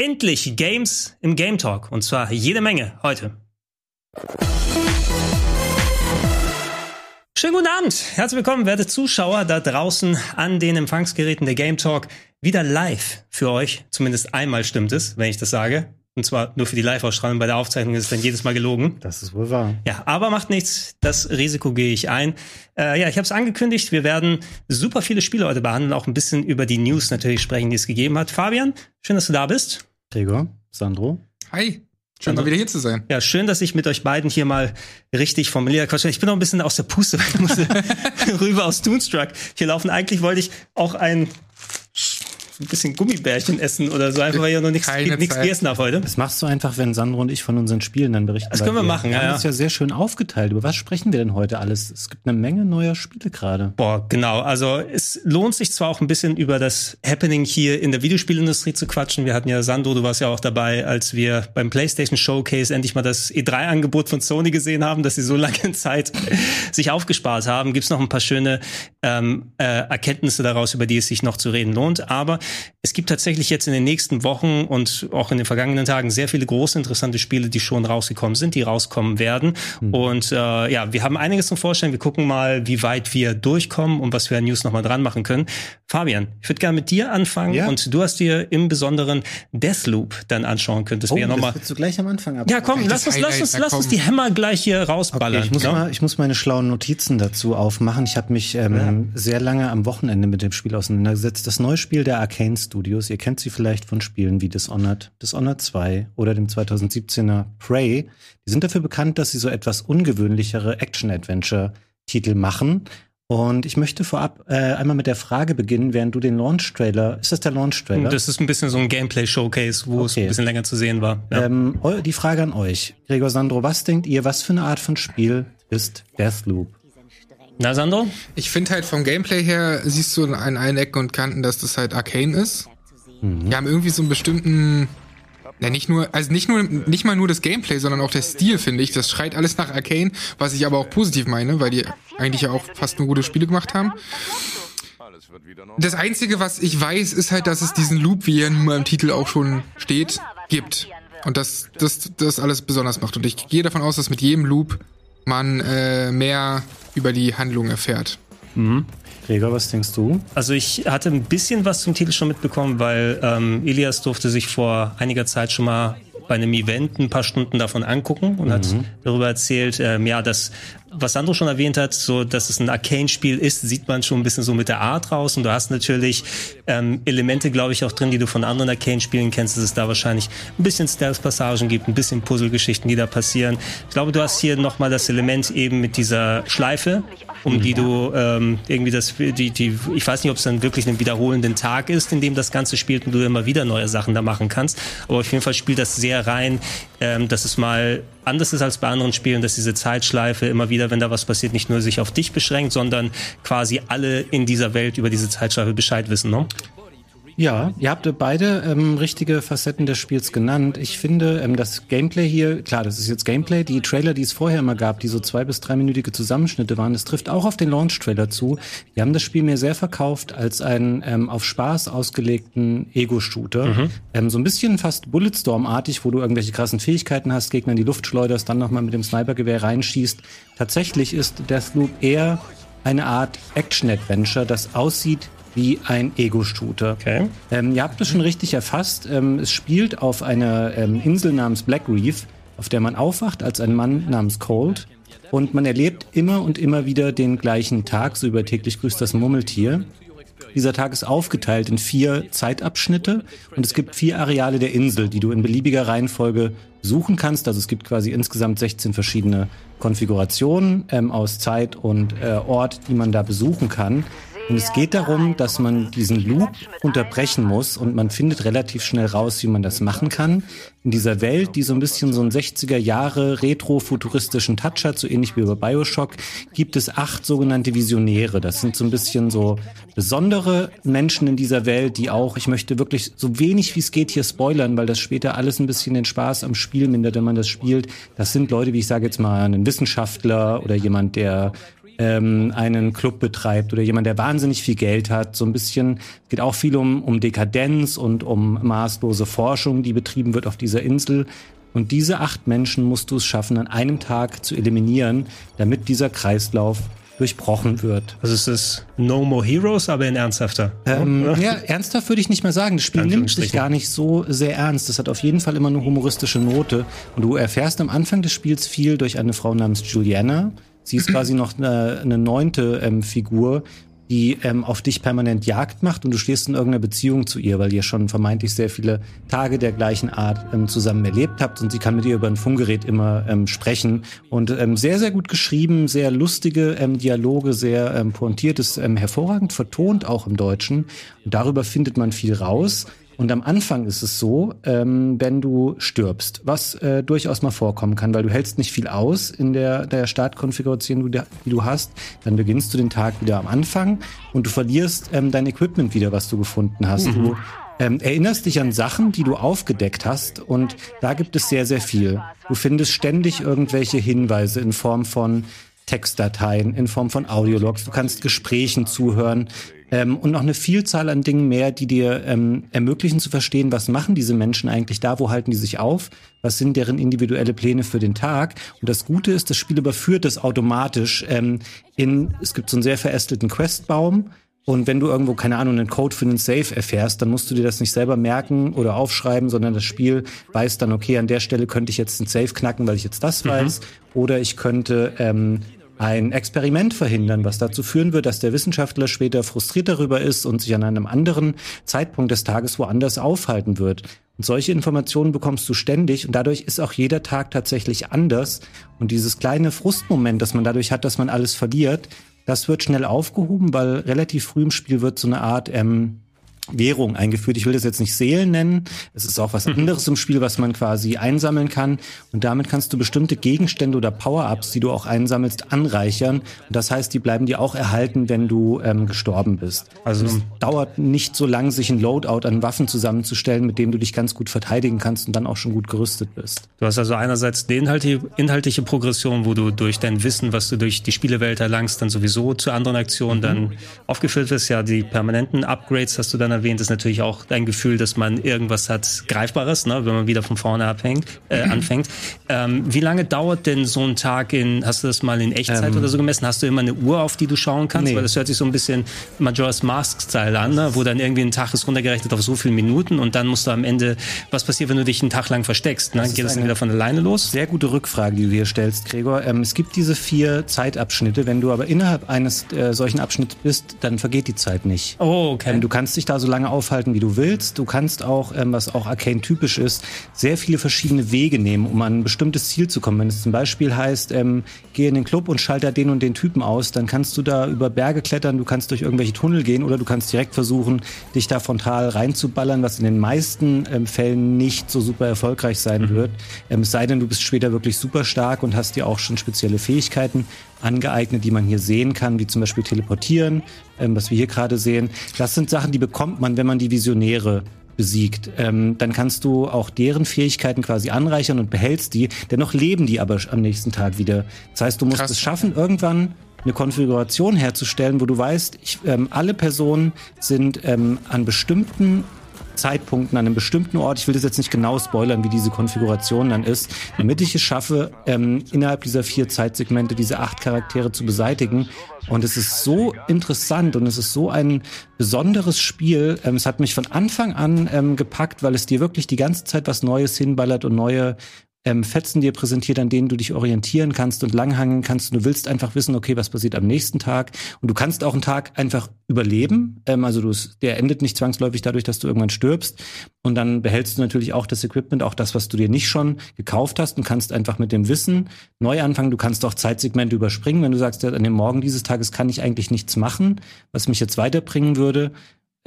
endlich Games im Game Talk. Und zwar jede Menge heute. Schönen guten Abend. Herzlich willkommen, werte Zuschauer da draußen an den Empfangsgeräten der Game Talk. Wieder live für euch. Zumindest einmal stimmt es, wenn ich das sage. Und zwar nur für die Live-Ausstrahlung. Bei der Aufzeichnung ist es dann jedes Mal gelogen. Das ist wohl wahr. Ja, aber macht nichts. Das Risiko gehe ich ein. Äh, ja, ich habe es angekündigt. Wir werden super viele Spiele heute behandeln, auch ein bisschen über die News natürlich sprechen, die es gegeben hat. Fabian, schön, dass du da bist. Gregor, Sandro. Hi. Schön, mal wieder hier zu sein. Ja, schön, dass ich mit euch beiden hier mal richtig formuliere. Ich bin noch ein bisschen aus der Puste, weil ich musste rüber aus Toonstruck hier laufen. Eigentlich wollte ich auch ein ein bisschen Gummibärchen essen oder so, einfach weil ich noch nichts gegessen habe heute. Das machst du einfach, wenn Sandro und ich von unseren Spielen dann berichten. Das können wir, wir machen, wir ja. Wir haben es ja sehr schön aufgeteilt. Über was sprechen wir denn heute alles? Es gibt eine Menge neuer Spiele gerade. Boah, genau. Also es lohnt sich zwar auch ein bisschen über das Happening hier in der Videospielindustrie zu quatschen. Wir hatten ja Sandro, du warst ja auch dabei, als wir beim PlayStation Showcase endlich mal das E3-Angebot von Sony gesehen haben, dass sie so lange Zeit sich aufgespart haben. Gibt's noch ein paar schöne ähm, äh, Erkenntnisse daraus, über die es sich noch zu reden lohnt. Aber es gibt tatsächlich jetzt in den nächsten Wochen und auch in den vergangenen Tagen sehr viele große interessante Spiele, die schon rausgekommen sind, die rauskommen werden. Mhm. Und äh, ja, wir haben einiges zum Vorstellen. Wir gucken mal, wie weit wir durchkommen und was wir an News nochmal dran machen können. Fabian, ich würde gerne mit dir anfangen ja. und du hast dir im Besonderen Deathloop dann anschauen können. Das oh, wäre noch mal. Das du gleich am Anfang ab. Ja, komm, lass uns, lass uns, lass uns die Hämmer gleich hier rausballern. Okay, ich, muss ja? mal, ich muss meine schlauen Notizen dazu aufmachen. Ich habe mich ähm, ja. sehr lange am Wochenende mit dem Spiel auseinandergesetzt. Das neue Spiel der Arcane Studios. Ihr kennt sie vielleicht von Spielen wie Dishonored, Dishonored 2 oder dem 2017er Prey. Die sind dafür bekannt, dass sie so etwas ungewöhnlichere Action-Adventure-Titel machen. Und ich möchte vorab äh, einmal mit der Frage beginnen, während du den Launch-Trailer, ist das der Launch-Trailer? Das ist ein bisschen so ein Gameplay-Showcase, wo okay. es ein bisschen länger zu sehen war. Ja. Ähm, die Frage an euch, Gregor Sandro, was denkt ihr, was für eine Art von Spiel ist Deathloop? Na, Sandro? Ich finde halt vom Gameplay her siehst du an allen Ecken und Kanten, dass das halt Arcane ist. Mhm. Wir haben irgendwie so einen bestimmten, ja nicht nur, also nicht nur, nicht mal nur das Gameplay, sondern auch der Stil, finde ich. Das schreit alles nach Arcane, was ich aber auch positiv meine, weil die eigentlich ja auch fast nur gute Spiele gemacht haben. Das Einzige, was ich weiß, ist halt, dass es diesen Loop, wie er nun mal im Titel auch schon steht, gibt. Und das, das, das alles besonders macht. Und ich gehe davon aus, dass mit jedem Loop man äh, mehr über die Handlung erfährt. Mhm. Gregor, was denkst du? Also ich hatte ein bisschen was zum Titel schon mitbekommen, weil ähm, Elias durfte sich vor einiger Zeit schon mal bei einem Event ein paar Stunden davon angucken und mhm. hat darüber erzählt, ähm, ja, dass was Sandro schon erwähnt hat, so dass es ein Arcane-Spiel ist, sieht man schon ein bisschen so mit der Art raus. Und du hast natürlich ähm, Elemente, glaube ich, auch drin, die du von anderen Arcane-Spielen kennst, dass es da wahrscheinlich ein bisschen Stealth-Passagen gibt, ein bisschen Puzzle-Geschichten, die da passieren. Ich glaube, du hast hier nochmal das Element eben mit dieser Schleife, um die du ähm, irgendwie das, die, die, ich weiß nicht, ob es dann wirklich einen wiederholenden Tag ist, in dem das Ganze spielt und du immer wieder neue Sachen da machen kannst. Aber auf jeden Fall spielt das sehr rein, ähm, dass es mal anders ist als bei anderen Spielen, dass diese Zeitschleife immer wieder, wenn da was passiert, nicht nur sich auf dich beschränkt, sondern quasi alle in dieser Welt über diese Zeitschleife Bescheid wissen. Ne? Ja, ihr habt beide ähm, richtige Facetten des Spiels genannt. Ich finde, ähm, das Gameplay hier, klar, das ist jetzt Gameplay, die Trailer, die es vorher immer gab, die so zwei- bis dreiminütige Zusammenschnitte waren, das trifft auch auf den Launch-Trailer zu. Die haben das Spiel mir sehr verkauft als einen ähm, auf Spaß ausgelegten Ego-Shooter. Mhm. Ähm, so ein bisschen fast Bulletstorm-artig, wo du irgendwelche krassen Fähigkeiten hast, Gegner in die Luft schleuderst, dann nochmal mit dem Snipergewehr reinschießt. Tatsächlich ist Deathloop eher eine Art Action-Adventure, das aussieht wie ein Ego-Shooter. Okay. Ähm, ihr habt es schon richtig erfasst. Ähm, es spielt auf einer ähm, Insel namens Black Reef, auf der man aufwacht als ein Mann namens Cold. Und man erlebt immer und immer wieder den gleichen Tag, so über täglich grüßt das Murmeltier. Dieser Tag ist aufgeteilt in vier Zeitabschnitte und es gibt vier Areale der Insel, die du in beliebiger Reihenfolge suchen kannst. Also es gibt quasi insgesamt 16 verschiedene Konfigurationen ähm, aus Zeit und äh, Ort, die man da besuchen kann. Und es geht darum, dass man diesen Loop unterbrechen muss und man findet relativ schnell raus, wie man das machen kann. In dieser Welt, die so ein bisschen so einen 60er Jahre retro-futuristischen Touch hat, so ähnlich wie bei Bioshock, gibt es acht sogenannte Visionäre. Das sind so ein bisschen so besondere Menschen in dieser Welt, die auch, ich möchte wirklich so wenig wie es geht hier spoilern, weil das später alles ein bisschen den Spaß am Spiel mindert, wenn man das spielt. Das sind Leute, wie ich sage jetzt mal, ein Wissenschaftler oder jemand, der ähm, einen Club betreibt oder jemand, der wahnsinnig viel Geld hat. So ein bisschen, es geht auch viel um, um Dekadenz und um maßlose Forschung, die betrieben wird auf dieser Insel. Und diese acht Menschen musst du es schaffen, an einem Tag zu eliminieren, damit dieser Kreislauf durchbrochen wird. Also es ist No More Heroes, aber in ernsthafter. Ähm, ja, ernsthaft würde ich nicht mehr sagen. Das Spiel nimmt sich gar nicht so sehr ernst. Das hat auf jeden Fall immer eine humoristische Note. Und du erfährst am Anfang des Spiels viel durch eine Frau namens Juliana. Sie ist quasi noch eine, eine neunte ähm, Figur, die ähm, auf dich permanent Jagd macht und du stehst in irgendeiner Beziehung zu ihr, weil ihr schon vermeintlich sehr viele Tage der gleichen Art ähm, zusammen erlebt habt und sie kann mit ihr über ein Funkgerät immer ähm, sprechen und ähm, sehr, sehr gut geschrieben, sehr lustige ähm, Dialoge, sehr ähm, pointiertes, ähm, hervorragend vertont auch im Deutschen und darüber findet man viel raus. Und am Anfang ist es so, ähm, wenn du stirbst, was äh, durchaus mal vorkommen kann, weil du hältst nicht viel aus in der, der Startkonfiguration, die du hast, dann beginnst du den Tag wieder am Anfang und du verlierst ähm, dein Equipment wieder, was du gefunden hast. Mhm. Du ähm, erinnerst dich an Sachen, die du aufgedeckt hast und da gibt es sehr, sehr viel. Du findest ständig irgendwelche Hinweise in Form von Textdateien, in Form von Audiologs. Du kannst Gesprächen zuhören ähm, und noch eine Vielzahl an Dingen mehr, die dir ähm, ermöglichen zu verstehen, was machen diese Menschen eigentlich da, wo halten die sich auf, was sind deren individuelle Pläne für den Tag. Und das Gute ist, das Spiel überführt das automatisch ähm, in, es gibt so einen sehr verästelten Questbaum, und wenn du irgendwo, keine Ahnung, einen Code für einen Safe erfährst, dann musst du dir das nicht selber merken oder aufschreiben, sondern das Spiel weiß dann, okay, an der Stelle könnte ich jetzt einen Safe knacken, weil ich jetzt das mhm. weiß. Oder ich könnte ähm, ein Experiment verhindern, was dazu führen wird, dass der Wissenschaftler später frustriert darüber ist und sich an einem anderen Zeitpunkt des Tages woanders aufhalten wird. Und solche Informationen bekommst du ständig und dadurch ist auch jeder Tag tatsächlich anders. Und dieses kleine Frustmoment, das man dadurch hat, dass man alles verliert, das wird schnell aufgehoben, weil relativ früh im Spiel wird so eine Art ähm, Währung eingeführt. Ich will das jetzt nicht Seelen nennen. Es ist auch was mhm. anderes im Spiel, was man quasi einsammeln kann. Und damit kannst du bestimmte Gegenstände oder Power-Ups, die du auch einsammelst, anreichern. Und das heißt, die bleiben dir auch erhalten, wenn du ähm, gestorben bist. Also es dauert nicht so lang, sich ein Loadout an Waffen zusammenzustellen, mit dem du dich ganz gut verteidigen kannst und dann auch schon gut gerüstet bist. Du hast also einerseits die inhaltliche, inhaltliche Progression, wo du durch dein Wissen, was du durch die Spielewelt erlangst, dann sowieso zu anderen Aktionen mhm. dann aufgefüllt wirst. Ja, die permanenten Upgrades hast du dann erwähnt, ist natürlich auch ein Gefühl, dass man irgendwas hat Greifbares, ne, wenn man wieder von vorne abhängt, äh, mhm. anfängt. Ähm, wie lange dauert denn so ein Tag in, hast du das mal in Echtzeit ähm, oder so gemessen? Hast du immer eine Uhr, auf die du schauen kannst? Nee. Weil das hört sich so ein bisschen Majora's Mask-Style an, ne? wo dann irgendwie ein Tag ist runtergerechnet auf so viele Minuten und dann musst du am Ende, was passiert, wenn du dich einen Tag lang versteckst? Ne? Das Geht das dann wieder von alleine los? Sehr gute Rückfrage, die du hier stellst, Gregor. Ähm, es gibt diese vier Zeitabschnitte. Wenn du aber innerhalb eines äh, solchen Abschnitts bist, dann vergeht die Zeit nicht. Oh, okay. Ähm, du kannst dich da so lange aufhalten, wie du willst. Du kannst auch, ähm, was auch Arcane typisch ist, sehr viele verschiedene Wege nehmen, um an ein bestimmtes Ziel zu kommen. Wenn es zum Beispiel heißt, ähm, geh in den Club und schalte den und den Typen aus, dann kannst du da über Berge klettern, du kannst durch irgendwelche Tunnel gehen oder du kannst direkt versuchen, dich da frontal reinzuballern, was in den meisten ähm, Fällen nicht so super erfolgreich sein mhm. wird. Ähm, es sei denn, du bist später wirklich super stark und hast dir auch schon spezielle Fähigkeiten angeeignet, die man hier sehen kann, wie zum Beispiel teleportieren, ähm, was wir hier gerade sehen. Das sind Sachen, die bekommt man, wenn man die Visionäre besiegt. Ähm, dann kannst du auch deren Fähigkeiten quasi anreichern und behältst die. Dennoch leben die aber am nächsten Tag wieder. Das heißt, du musst Krass. es schaffen, irgendwann eine Konfiguration herzustellen, wo du weißt, ich, ähm, alle Personen sind ähm, an bestimmten Zeitpunkten an einem bestimmten Ort, ich will das jetzt nicht genau spoilern, wie diese Konfiguration dann ist, damit ich es schaffe, ähm, innerhalb dieser vier Zeitsegmente diese acht Charaktere zu beseitigen. Und es ist so interessant und es ist so ein besonderes Spiel. Ähm, es hat mich von Anfang an ähm, gepackt, weil es dir wirklich die ganze Zeit was Neues hinballert und neue ähm, Fetzen dir präsentiert, an denen du dich orientieren kannst und langhangen kannst. Und du willst einfach wissen, okay, was passiert am nächsten Tag. Und du kannst auch einen Tag einfach überleben. Ähm, also du, der endet nicht zwangsläufig dadurch, dass du irgendwann stirbst. Und dann behältst du natürlich auch das Equipment, auch das, was du dir nicht schon gekauft hast und kannst einfach mit dem Wissen neu anfangen. Du kannst auch Zeitsegmente überspringen. Wenn du sagst, ja, an dem Morgen dieses Tages kann ich eigentlich nichts machen, was mich jetzt weiterbringen würde,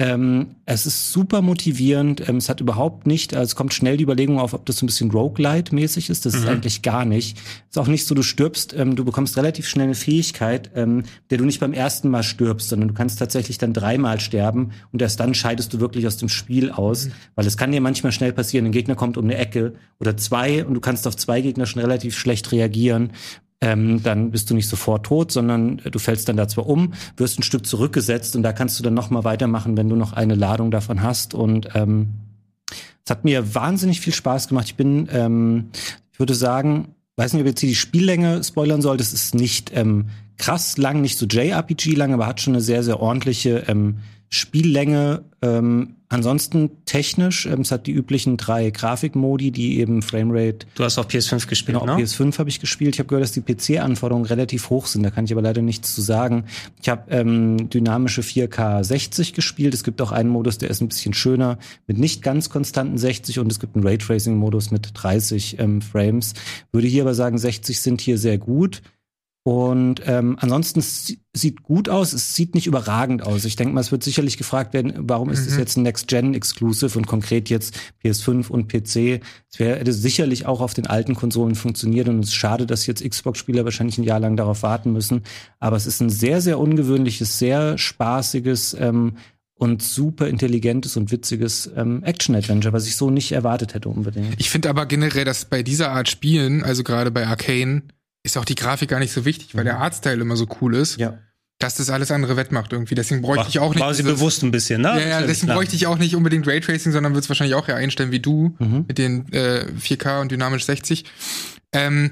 ähm, es ist super motivierend. Ähm, es hat überhaupt nicht, also es kommt schnell die Überlegung auf, ob das so ein bisschen Roguelite-mäßig ist. Das mhm. ist eigentlich gar nicht. Es ist auch nicht so, du stirbst, ähm, du bekommst relativ schnell eine Fähigkeit, ähm, der du nicht beim ersten Mal stirbst, sondern du kannst tatsächlich dann dreimal sterben und erst dann scheidest du wirklich aus dem Spiel aus. Mhm. Weil es kann dir manchmal schnell passieren, ein Gegner kommt um eine Ecke oder zwei und du kannst auf zwei Gegner schon relativ schlecht reagieren. Ähm, dann bist du nicht sofort tot, sondern du fällst dann da zwar um, wirst ein Stück zurückgesetzt und da kannst du dann noch mal weitermachen, wenn du noch eine Ladung davon hast. Und ähm, es hat mir wahnsinnig viel Spaß gemacht. Ich bin, ähm, ich würde sagen, weiß nicht, ob jetzt hier die Spiellänge spoilern soll. Das ist nicht ähm, krass lang, nicht so JRPG lang, aber hat schon eine sehr, sehr ordentliche ähm, Spiellänge. Ähm, ansonsten technisch, ähm, es hat die üblichen drei Grafikmodi, die eben Framerate. Du hast auch PS5 gespielt, genau, ne? PS5 habe ich gespielt. Ich habe gehört, dass die PC-Anforderungen relativ hoch sind. Da kann ich aber leider nichts zu sagen. Ich habe ähm, dynamische 4K 60 gespielt. Es gibt auch einen Modus, der ist ein bisschen schöner mit nicht ganz konstanten 60 und es gibt einen Raytracing-Modus mit 30 ähm, Frames. Würde hier aber sagen, 60 sind hier sehr gut. Und ähm, ansonsten sieht gut aus, es sieht nicht überragend aus. Ich denke mal, es wird sicherlich gefragt werden, warum ist es mhm. jetzt ein Next-Gen-Exclusive und konkret jetzt PS5 und PC. Es wäre sicherlich auch auf den alten Konsolen funktioniert und es ist schade, dass jetzt Xbox-Spieler wahrscheinlich ein Jahr lang darauf warten müssen. Aber es ist ein sehr, sehr ungewöhnliches, sehr spaßiges ähm, und super intelligentes und witziges ähm, Action-Adventure, was ich so nicht erwartet hätte unbedingt. Ich finde aber generell, dass bei dieser Art Spielen, also gerade bei Arcane, ist auch die Grafik gar nicht so wichtig, weil der mhm. Artstyle immer so cool ist. Ja. Dass das alles andere wettmacht irgendwie. Deswegen bräuchte war, ich auch nicht. War sie dieses, bewusst ein bisschen, ne? Ja, ja, deswegen klar. bräuchte ich auch nicht unbedingt Raytracing, sondern würde es wahrscheinlich auch ja einstellen wie du mhm. mit den äh, 4K und dynamisch 60. Ähm,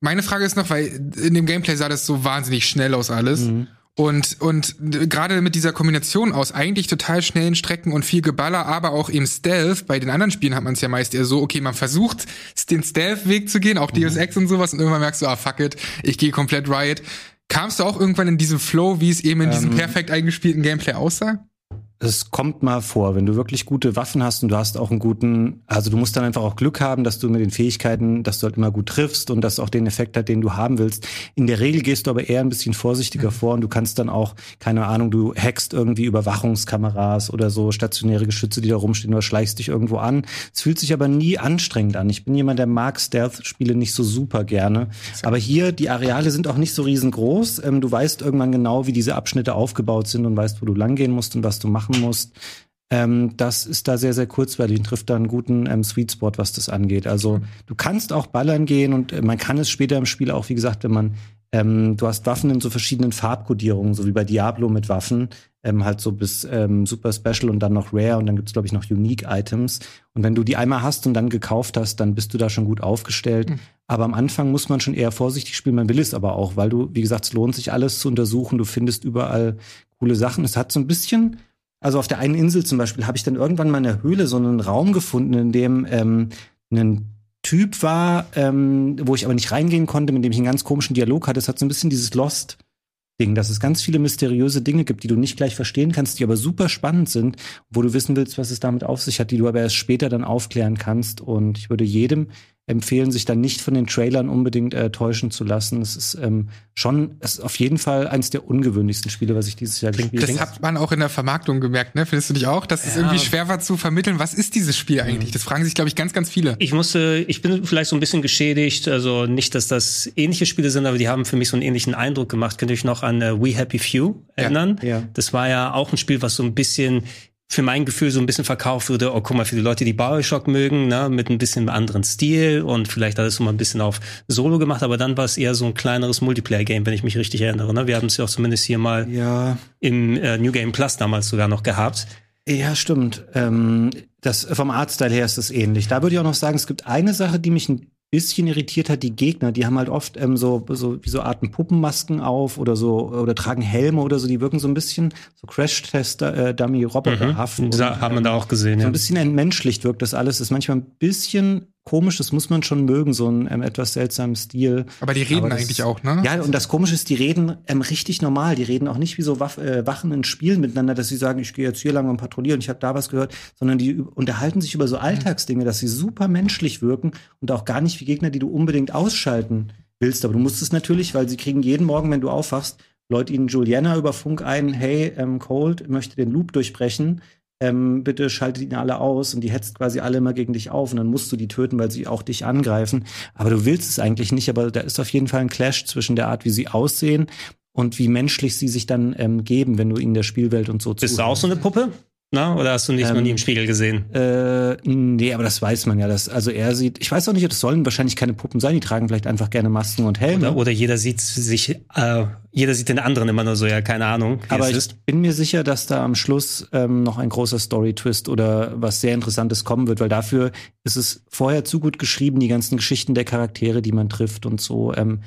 meine Frage ist noch, weil in dem Gameplay sah das so wahnsinnig schnell aus alles. Mhm. Und, und gerade mit dieser Kombination aus eigentlich total schnellen Strecken und viel Geballer, aber auch eben Stealth, bei den anderen Spielen hat man es ja meist eher so, okay, man versucht, den Stealth-Weg zu gehen, auch Deus mhm. Ex und sowas, und irgendwann merkst du, ah, fuck it, ich gehe komplett Riot. Kamst du auch irgendwann in diesem Flow, wie es eben in ähm, diesem perfekt eingespielten Gameplay aussah? Es kommt mal vor, wenn du wirklich gute Waffen hast und du hast auch einen guten, also du musst dann einfach auch Glück haben, dass du mit den Fähigkeiten, dass du halt immer gut triffst und dass auch den Effekt hat, den du haben willst. In der Regel gehst du aber eher ein bisschen vorsichtiger mhm. vor und du kannst dann auch, keine Ahnung, du hackst irgendwie Überwachungskameras oder so stationäre Geschütze, die da rumstehen oder schleichst dich irgendwo an. Es fühlt sich aber nie anstrengend an. Ich bin jemand, der mag Stealth-Spiele nicht so super gerne. Aber hier, die Areale sind auch nicht so riesengroß. Ähm, du weißt irgendwann genau, wie diese Abschnitte aufgebaut sind und weißt, wo du langgehen musst und was du machen machen musst. Ähm, das ist da sehr, sehr kurzweilig und trifft da einen guten ähm, Sweet Spot, was das angeht. Also du kannst auch ballern gehen und äh, man kann es später im Spiel auch, wie gesagt, wenn man ähm, du hast Waffen in so verschiedenen Farbkodierungen, so wie bei Diablo mit Waffen, ähm, halt so bis ähm, Super Special und dann noch Rare und dann gibt's glaube ich noch Unique Items. Und wenn du die einmal hast und dann gekauft hast, dann bist du da schon gut aufgestellt. Mhm. Aber am Anfang muss man schon eher vorsichtig spielen. Man will es aber auch, weil du, wie gesagt, es lohnt sich alles zu untersuchen. Du findest überall coole Sachen. Es hat so ein bisschen also auf der einen Insel zum Beispiel habe ich dann irgendwann mal in der Höhle so einen Raum gefunden, in dem ähm, ein Typ war, ähm, wo ich aber nicht reingehen konnte, mit dem ich einen ganz komischen Dialog hatte. Es hat so ein bisschen dieses Lost Ding, dass es ganz viele mysteriöse Dinge gibt, die du nicht gleich verstehen kannst, die aber super spannend sind, wo du wissen willst, was es damit auf sich hat, die du aber erst später dann aufklären kannst. Und ich würde jedem empfehlen, sich dann nicht von den Trailern unbedingt äh, täuschen zu lassen. Es ist ähm, schon, es ist auf jeden Fall eines der ungewöhnlichsten Spiele, was ich dieses Jahr gespielt habe. Das hat man auch in der Vermarktung gemerkt, ne? Findest du dich auch, dass es ja. irgendwie schwer war zu vermitteln? Was ist dieses Spiel eigentlich? Das fragen sich, glaube ich, ganz, ganz viele. Ich musste, ich bin vielleicht so ein bisschen geschädigt. Also nicht, dass das ähnliche Spiele sind, aber die haben für mich so einen ähnlichen Eindruck gemacht. Könnt ihr euch noch an äh, We Happy Few erinnern? Ja. ja. Das war ja auch ein Spiel, was so ein bisschen für mein Gefühl so ein bisschen verkauft wurde, oh guck mal, für die Leute, die Bioshock mögen, ne, mit ein bisschen anderen Stil und vielleicht alles so mal ein bisschen auf Solo gemacht, aber dann war es eher so ein kleineres Multiplayer-Game, wenn ich mich richtig erinnere. Ne? Wir haben es ja auch zumindest hier mal ja. im äh, New Game Plus damals sogar noch gehabt. Ja, stimmt. Ähm, das vom Artstyle her ist es ähnlich. Da würde ich auch noch sagen, es gibt eine Sache, die mich ein bisschen irritiert hat die Gegner. Die haben halt oft ähm, so, so wie so Arten Puppenmasken auf oder so oder tragen Helme oder so. Die wirken so ein bisschen so Crash-Tester, äh. Mhm. Haben wir da auch gesehen. So ein bisschen entmenschlicht wirkt das alles. Ist manchmal ein bisschen komisch, das muss man schon mögen, so ein ähm, etwas seltsamen Stil. Aber die reden das, eigentlich auch, ne? Ja, und das Komische ist, die reden ähm, richtig normal. Die reden auch nicht wie so Waff, äh, Wachen in Spielen miteinander, dass sie sagen, ich gehe jetzt hier lang und patrouillieren, ich habe da was gehört, sondern die unterhalten sich über so Alltagsdinge, dass sie super menschlich wirken und auch gar nicht wie Gegner, die du unbedingt ausschalten willst. Aber du musst es natürlich, weil sie kriegen jeden Morgen, wenn du aufwachst, Leute ihnen Juliana über Funk ein, hey, ähm, Cold möchte den Loop durchbrechen ähm, bitte schaltet ihn alle aus und die hetzt quasi alle immer gegen dich auf und dann musst du die töten, weil sie auch dich angreifen. Aber du willst es eigentlich nicht, aber da ist auf jeden Fall ein Clash zwischen der Art, wie sie aussehen und wie menschlich sie sich dann ähm, geben, wenn du ihnen der Spielwelt und so Bist du auch so eine Puppe? Na, oder hast du nicht ähm, noch nie im Spiegel gesehen? Äh, nee, aber das weiß man ja. Dass, also er sieht, ich weiß auch nicht, das sollen wahrscheinlich keine Puppen sein, die tragen vielleicht einfach gerne Masken und Helme. Oder, oder jeder sieht sich, äh, jeder sieht den anderen immer nur so, ja, keine Ahnung. Aber ich ist. bin mir sicher, dass da am Schluss ähm, noch ein großer Story-Twist oder was sehr Interessantes kommen wird, weil dafür ist es vorher zu gut geschrieben, die ganzen Geschichten der Charaktere, die man trifft und so. Ähm,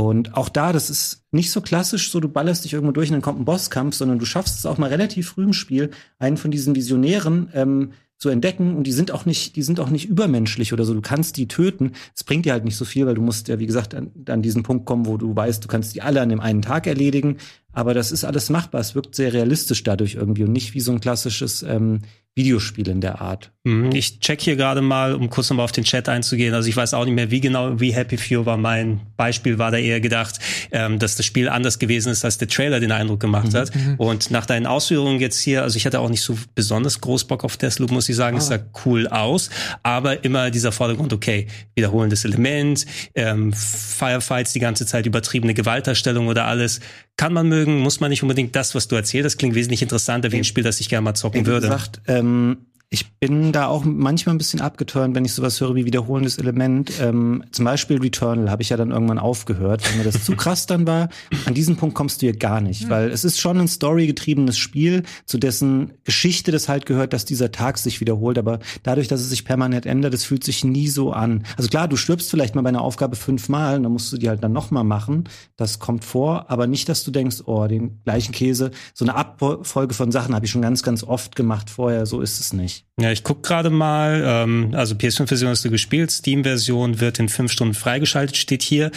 und auch da, das ist nicht so klassisch, so du ballerst dich irgendwo durch und dann kommt ein Bosskampf, sondern du schaffst es auch mal relativ früh im Spiel, einen von diesen Visionären ähm, zu entdecken und die sind auch nicht, die sind auch nicht übermenschlich oder so. Du kannst die töten. Es bringt dir halt nicht so viel, weil du musst ja, wie gesagt, an, an diesen Punkt kommen, wo du weißt, du kannst die alle an dem einen Tag erledigen. Aber das ist alles machbar. Es wirkt sehr realistisch dadurch irgendwie und nicht wie so ein klassisches ähm, Videospiel in der Art. Mhm. Ich check hier gerade mal, um kurz nochmal auf den Chat einzugehen. Also ich weiß auch nicht mehr, wie genau, wie Happy Few war. Mein Beispiel war da eher gedacht, ähm, dass das Spiel anders gewesen ist, als der Trailer den Eindruck gemacht mhm. hat. Mhm. Und nach deinen Ausführungen jetzt hier, also ich hatte auch nicht so besonders groß Bock auf Deathloop, muss ich sagen. Ah. Es sah cool aus. Aber immer dieser Vordergrund, okay, wiederholendes Element, ähm, Firefights die ganze Zeit, übertriebene Gewaltdarstellung oder alles. Kann man mögen, muss man nicht unbedingt das, was du erzählst. Das klingt wesentlich interessanter wie ein Spiel, das ich gerne mal zocken würde. Gesagt, ähm, ich bin da auch manchmal ein bisschen abgeturnt, wenn ich sowas höre wie wiederholendes Element. Ähm, zum Beispiel Returnal habe ich ja dann irgendwann aufgehört, weil mir das zu krass dann war. An diesen Punkt kommst du hier gar nicht, weil es ist schon ein storygetriebenes Spiel, zu dessen Geschichte das halt gehört, dass dieser Tag sich wiederholt. Aber dadurch, dass es sich permanent ändert, es fühlt sich nie so an. Also klar, du stirbst vielleicht mal bei einer Aufgabe fünfmal, und dann musst du die halt dann nochmal machen. Das kommt vor, aber nicht, dass du denkst, oh, den gleichen Käse. So eine Abfolge von Sachen habe ich schon ganz, ganz oft gemacht vorher. So ist es nicht. Ja, ich guck gerade mal. Ähm, also PS5-Version hast du gespielt. Steam-Version wird in fünf Stunden freigeschaltet, steht hier.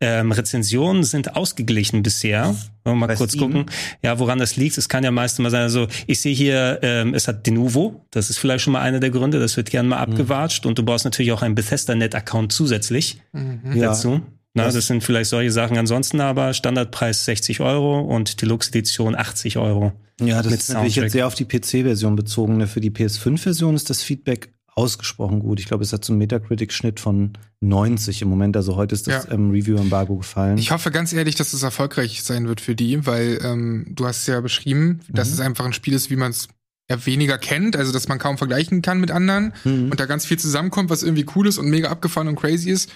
Ähm, Rezensionen sind ausgeglichen bisher. Mal Bei kurz Steam? gucken. Ja, woran das liegt. Es kann ja meist mal sein. Also ich sehe hier, ähm, es hat Denuvo. Das ist vielleicht schon mal einer der Gründe. Das wird gerne mal mhm. abgewatscht. Und du brauchst natürlich auch einen Bethesda-Net-Account zusätzlich mhm. dazu. Ja. Na, das sind vielleicht solche Sachen. Ansonsten aber Standardpreis 60 Euro und Deluxe-Edition 80 Euro. Ja, das ist natürlich jetzt sehr auf die PC-Version bezogen. Für die PS5-Version ist das Feedback ausgesprochen gut. Ich glaube, es hat so einen Metacritic-Schnitt von 90 im Moment. Also heute ist das ja. ähm, Review-Embargo gefallen. Ich hoffe ganz ehrlich, dass es erfolgreich sein wird für die, weil ähm, du hast ja beschrieben, dass mhm. es einfach ein Spiel ist, wie man es ja weniger kennt, also dass man kaum vergleichen kann mit anderen mhm. und da ganz viel zusammenkommt, was irgendwie cool ist und mega abgefahren und crazy ist.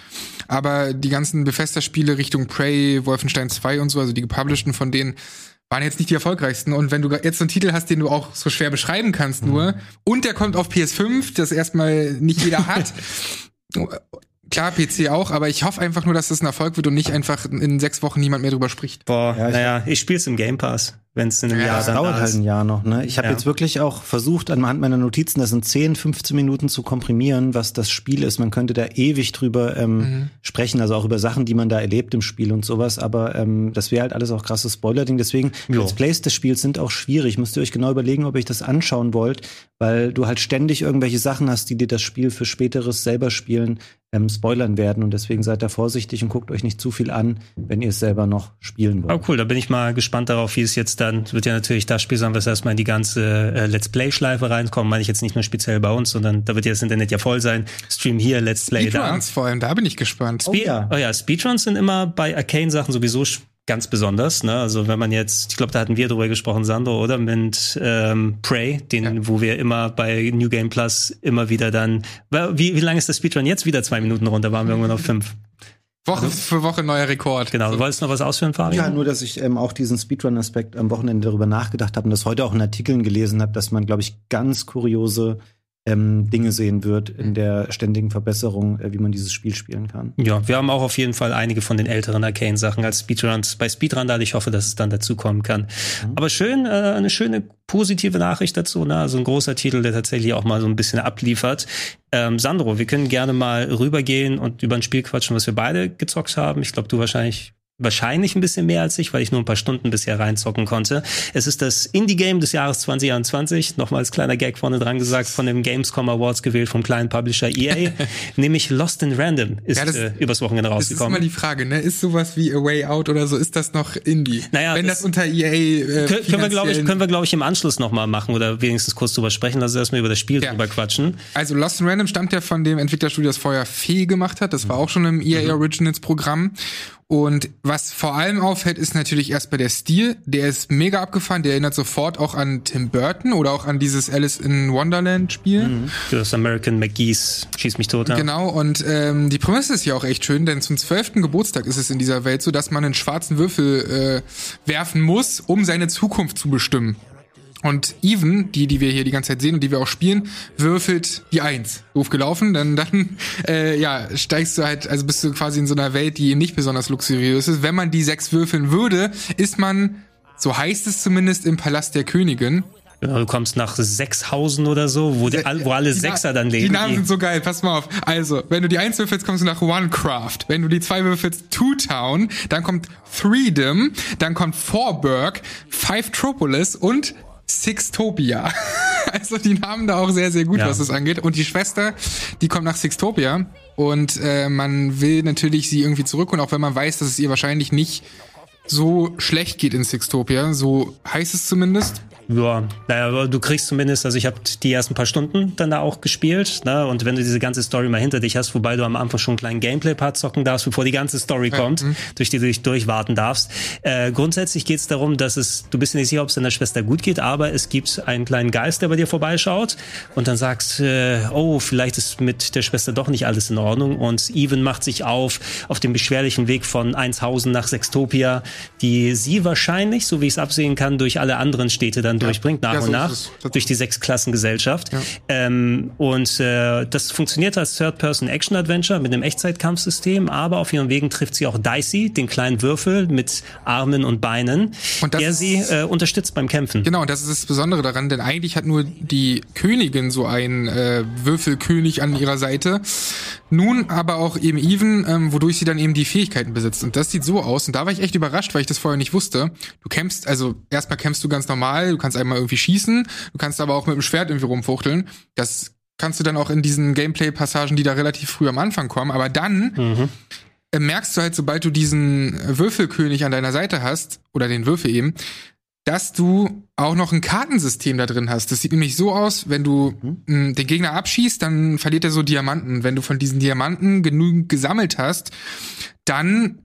Aber die ganzen Bethesda-Spiele Richtung Prey, Wolfenstein 2 und so, also die gepublisheden von denen, waren jetzt nicht die erfolgreichsten. Und wenn du jetzt so einen Titel hast, den du auch so schwer beschreiben kannst, nur, mhm. und der kommt auf PS5, das erstmal nicht jeder hat. Klar, PC auch, aber ich hoffe einfach nur, dass das ein Erfolg wird und nicht einfach in sechs Wochen niemand mehr drüber spricht. Boah, ja, naja, ich spiel's im Game Pass wenn es in einem ja, Jahr das dann dauert da halt ein Jahr noch. Ne? Ich habe ja. jetzt wirklich auch versucht, anhand meiner Notizen das in 10, 15 Minuten zu komprimieren, was das Spiel ist. Man könnte da ewig drüber ähm, mhm. sprechen, also auch über Sachen, die man da erlebt im Spiel und sowas. Aber ähm, das wäre halt alles auch krasses Spoiler-Ding. Deswegen, jo. Let's Plays des Spiels sind auch schwierig. Müsst ihr euch genau überlegen, ob ihr das anschauen wollt, weil du halt ständig irgendwelche Sachen hast, die dir das Spiel für späteres selber spielen ähm, spoilern werden. Und deswegen seid da vorsichtig und guckt euch nicht zu viel an, wenn ihr es selber noch spielen wollt. Oh cool, da bin ich mal gespannt darauf, wie es jetzt dann, wird ja natürlich das Spiel sein, was erstmal in die ganze äh, Let's Play-Schleife reinkommt. Meine ich jetzt nicht nur speziell bei uns, sondern da wird ja das Internet ja voll sein. Stream hier, Let's Play da. Speedruns vor allem, da bin ich gespannt. Spe oh ja. Oh ja, Speedruns sind immer bei Arcane-Sachen sowieso ganz besonders. Ne? Also wenn man jetzt, ich glaube, da hatten wir drüber gesprochen, Sandro, oder mit ähm, Prey, den, ja. wo wir immer bei New Game Plus immer wieder dann. Wie, wie lange ist das Speedrun jetzt? Wieder zwei Minuten runter, waren wir irgendwann auf fünf. Woche für Woche neuer Rekord. Genau, du wolltest noch was ausführen, Fabian? Ja, nur, dass ich ähm, auch diesen Speedrun-Aspekt am Wochenende darüber nachgedacht habe und das heute auch in Artikeln gelesen habe, dass man, glaube ich, ganz kuriose ähm, Dinge sehen wird in der ständigen Verbesserung, äh, wie man dieses Spiel spielen kann. Ja, wir haben auch auf jeden Fall einige von den älteren Arcane-Sachen als Speedruns bei Speedrun, da ich hoffe, dass es dann dazu kommen kann. Mhm. Aber schön, äh, eine schöne positive Nachricht dazu, ne? Also ein großer Titel, der tatsächlich auch mal so ein bisschen abliefert. Ähm, Sandro, wir können gerne mal rübergehen und über ein Spiel quatschen, was wir beide gezockt haben. Ich glaube, du wahrscheinlich wahrscheinlich ein bisschen mehr als ich, weil ich nur ein paar Stunden bisher reinzocken konnte. Es ist das Indie-Game des Jahres 2021, nochmal als kleiner Gag vorne dran gesagt, von dem Gamescom Awards gewählt vom kleinen Publisher EA, nämlich Lost in Random ist ja, das, äh, übers Wochenende rausgekommen. Das ist immer die Frage, ne? Ist sowas wie A Way Out oder so, ist das noch Indie? Naja, Wenn das, das unter EA äh, können, wir glaube ich, können wir glaube ich im Anschluss nochmal machen oder wenigstens kurz drüber sprechen, lass uns erstmal über das Spiel ja. drüber quatschen. Also Lost in Random stammt ja von dem Entwicklerstudio, das vorher Fee gemacht hat, das war auch schon im EA mhm. Originals Programm Und was vor allem auffällt, ist natürlich erstmal der Stil. Der ist mega abgefahren. Der erinnert sofort auch an Tim Burton oder auch an dieses Alice in Wonderland Spiel. Mhm. Das American McGee's Schieß mich tot. Ja. Genau. Und ähm, die Prämisse ist ja auch echt schön, denn zum zwölften Geburtstag ist es in dieser Welt so, dass man einen schwarzen Würfel äh, werfen muss, um seine Zukunft zu bestimmen. Und Even, die, die wir hier die ganze Zeit sehen und die wir auch spielen, würfelt die Eins. Doof gelaufen, dann, dann äh, ja, steigst du halt, also bist du quasi in so einer Welt, die nicht besonders luxuriös ist. Wenn man die sechs würfeln würde, ist man, so heißt es zumindest, im Palast der Königin. Genau, du kommst nach Sechshausen oder so, wo, die, wo alle die Sechser dann leben. Die Namen sind so geil, pass mal auf. Also, wenn du die Eins würfelst, kommst du nach Onecraft. Wenn du die zwei würfelst, Two Town. Dann kommt Freedom. Dann kommt Forburg, Five Tropolis und Sixtopia. Also die Namen da auch sehr, sehr gut, ja. was das angeht. Und die Schwester, die kommt nach Sixtopia und äh, man will natürlich sie irgendwie zurückholen, auch wenn man weiß, dass es ihr wahrscheinlich nicht so schlecht geht in Sixtopia. So heißt es zumindest. Ja, naja, du kriegst zumindest, also ich habe die ersten paar Stunden dann da auch gespielt, ne? Und wenn du diese ganze Story mal hinter dich hast, wobei du am Anfang schon einen kleinen Gameplay-Part zocken darfst, bevor die ganze Story ja, kommt, mh. durch die du dich durchwarten darfst. Äh, grundsätzlich geht es darum, dass es, du bist nicht sicher, ob es deiner Schwester gut geht, aber es gibt einen kleinen Geist, der bei dir vorbeischaut und dann sagst, äh, oh, vielleicht ist mit der Schwester doch nicht alles in Ordnung. Und Even macht sich auf auf dem beschwerlichen Weg von Einshausen nach Sextopia, die sie wahrscheinlich, so wie ich es absehen kann, durch alle anderen Städte dann ja. durchbringt, nach ja, so und nach, durch die Sechs-Klassengesellschaft. Ja. Ähm, und äh, das funktioniert als Third-Person-Action-Adventure mit einem Echtzeitkampfsystem, aber auf ihren Wegen trifft sie auch Dicey, den kleinen Würfel mit Armen und Beinen, und der sie äh, unterstützt beim Kämpfen. Genau, und das ist das Besondere daran, denn eigentlich hat nur die Königin so einen äh, Würfelkönig an ihrer Seite. Nun aber auch eben Even, ähm, wodurch sie dann eben die Fähigkeiten besitzt. Und das sieht so aus. Und da war ich echt überrascht, weil ich das vorher nicht wusste. Du kämpfst, also erstmal kämpfst du ganz normal, du kannst einmal irgendwie schießen, du kannst aber auch mit dem Schwert irgendwie rumfuchteln. Das kannst du dann auch in diesen Gameplay-Passagen, die da relativ früh am Anfang kommen. Aber dann mhm. Äh, merkst du halt, sobald du diesen Würfelkönig an deiner Seite hast, oder den Würfel eben, dass du auch noch ein Kartensystem da drin hast. Das sieht nämlich so aus, wenn du mhm. den Gegner abschießt, dann verliert er so Diamanten. Wenn du von diesen Diamanten genügend gesammelt hast, dann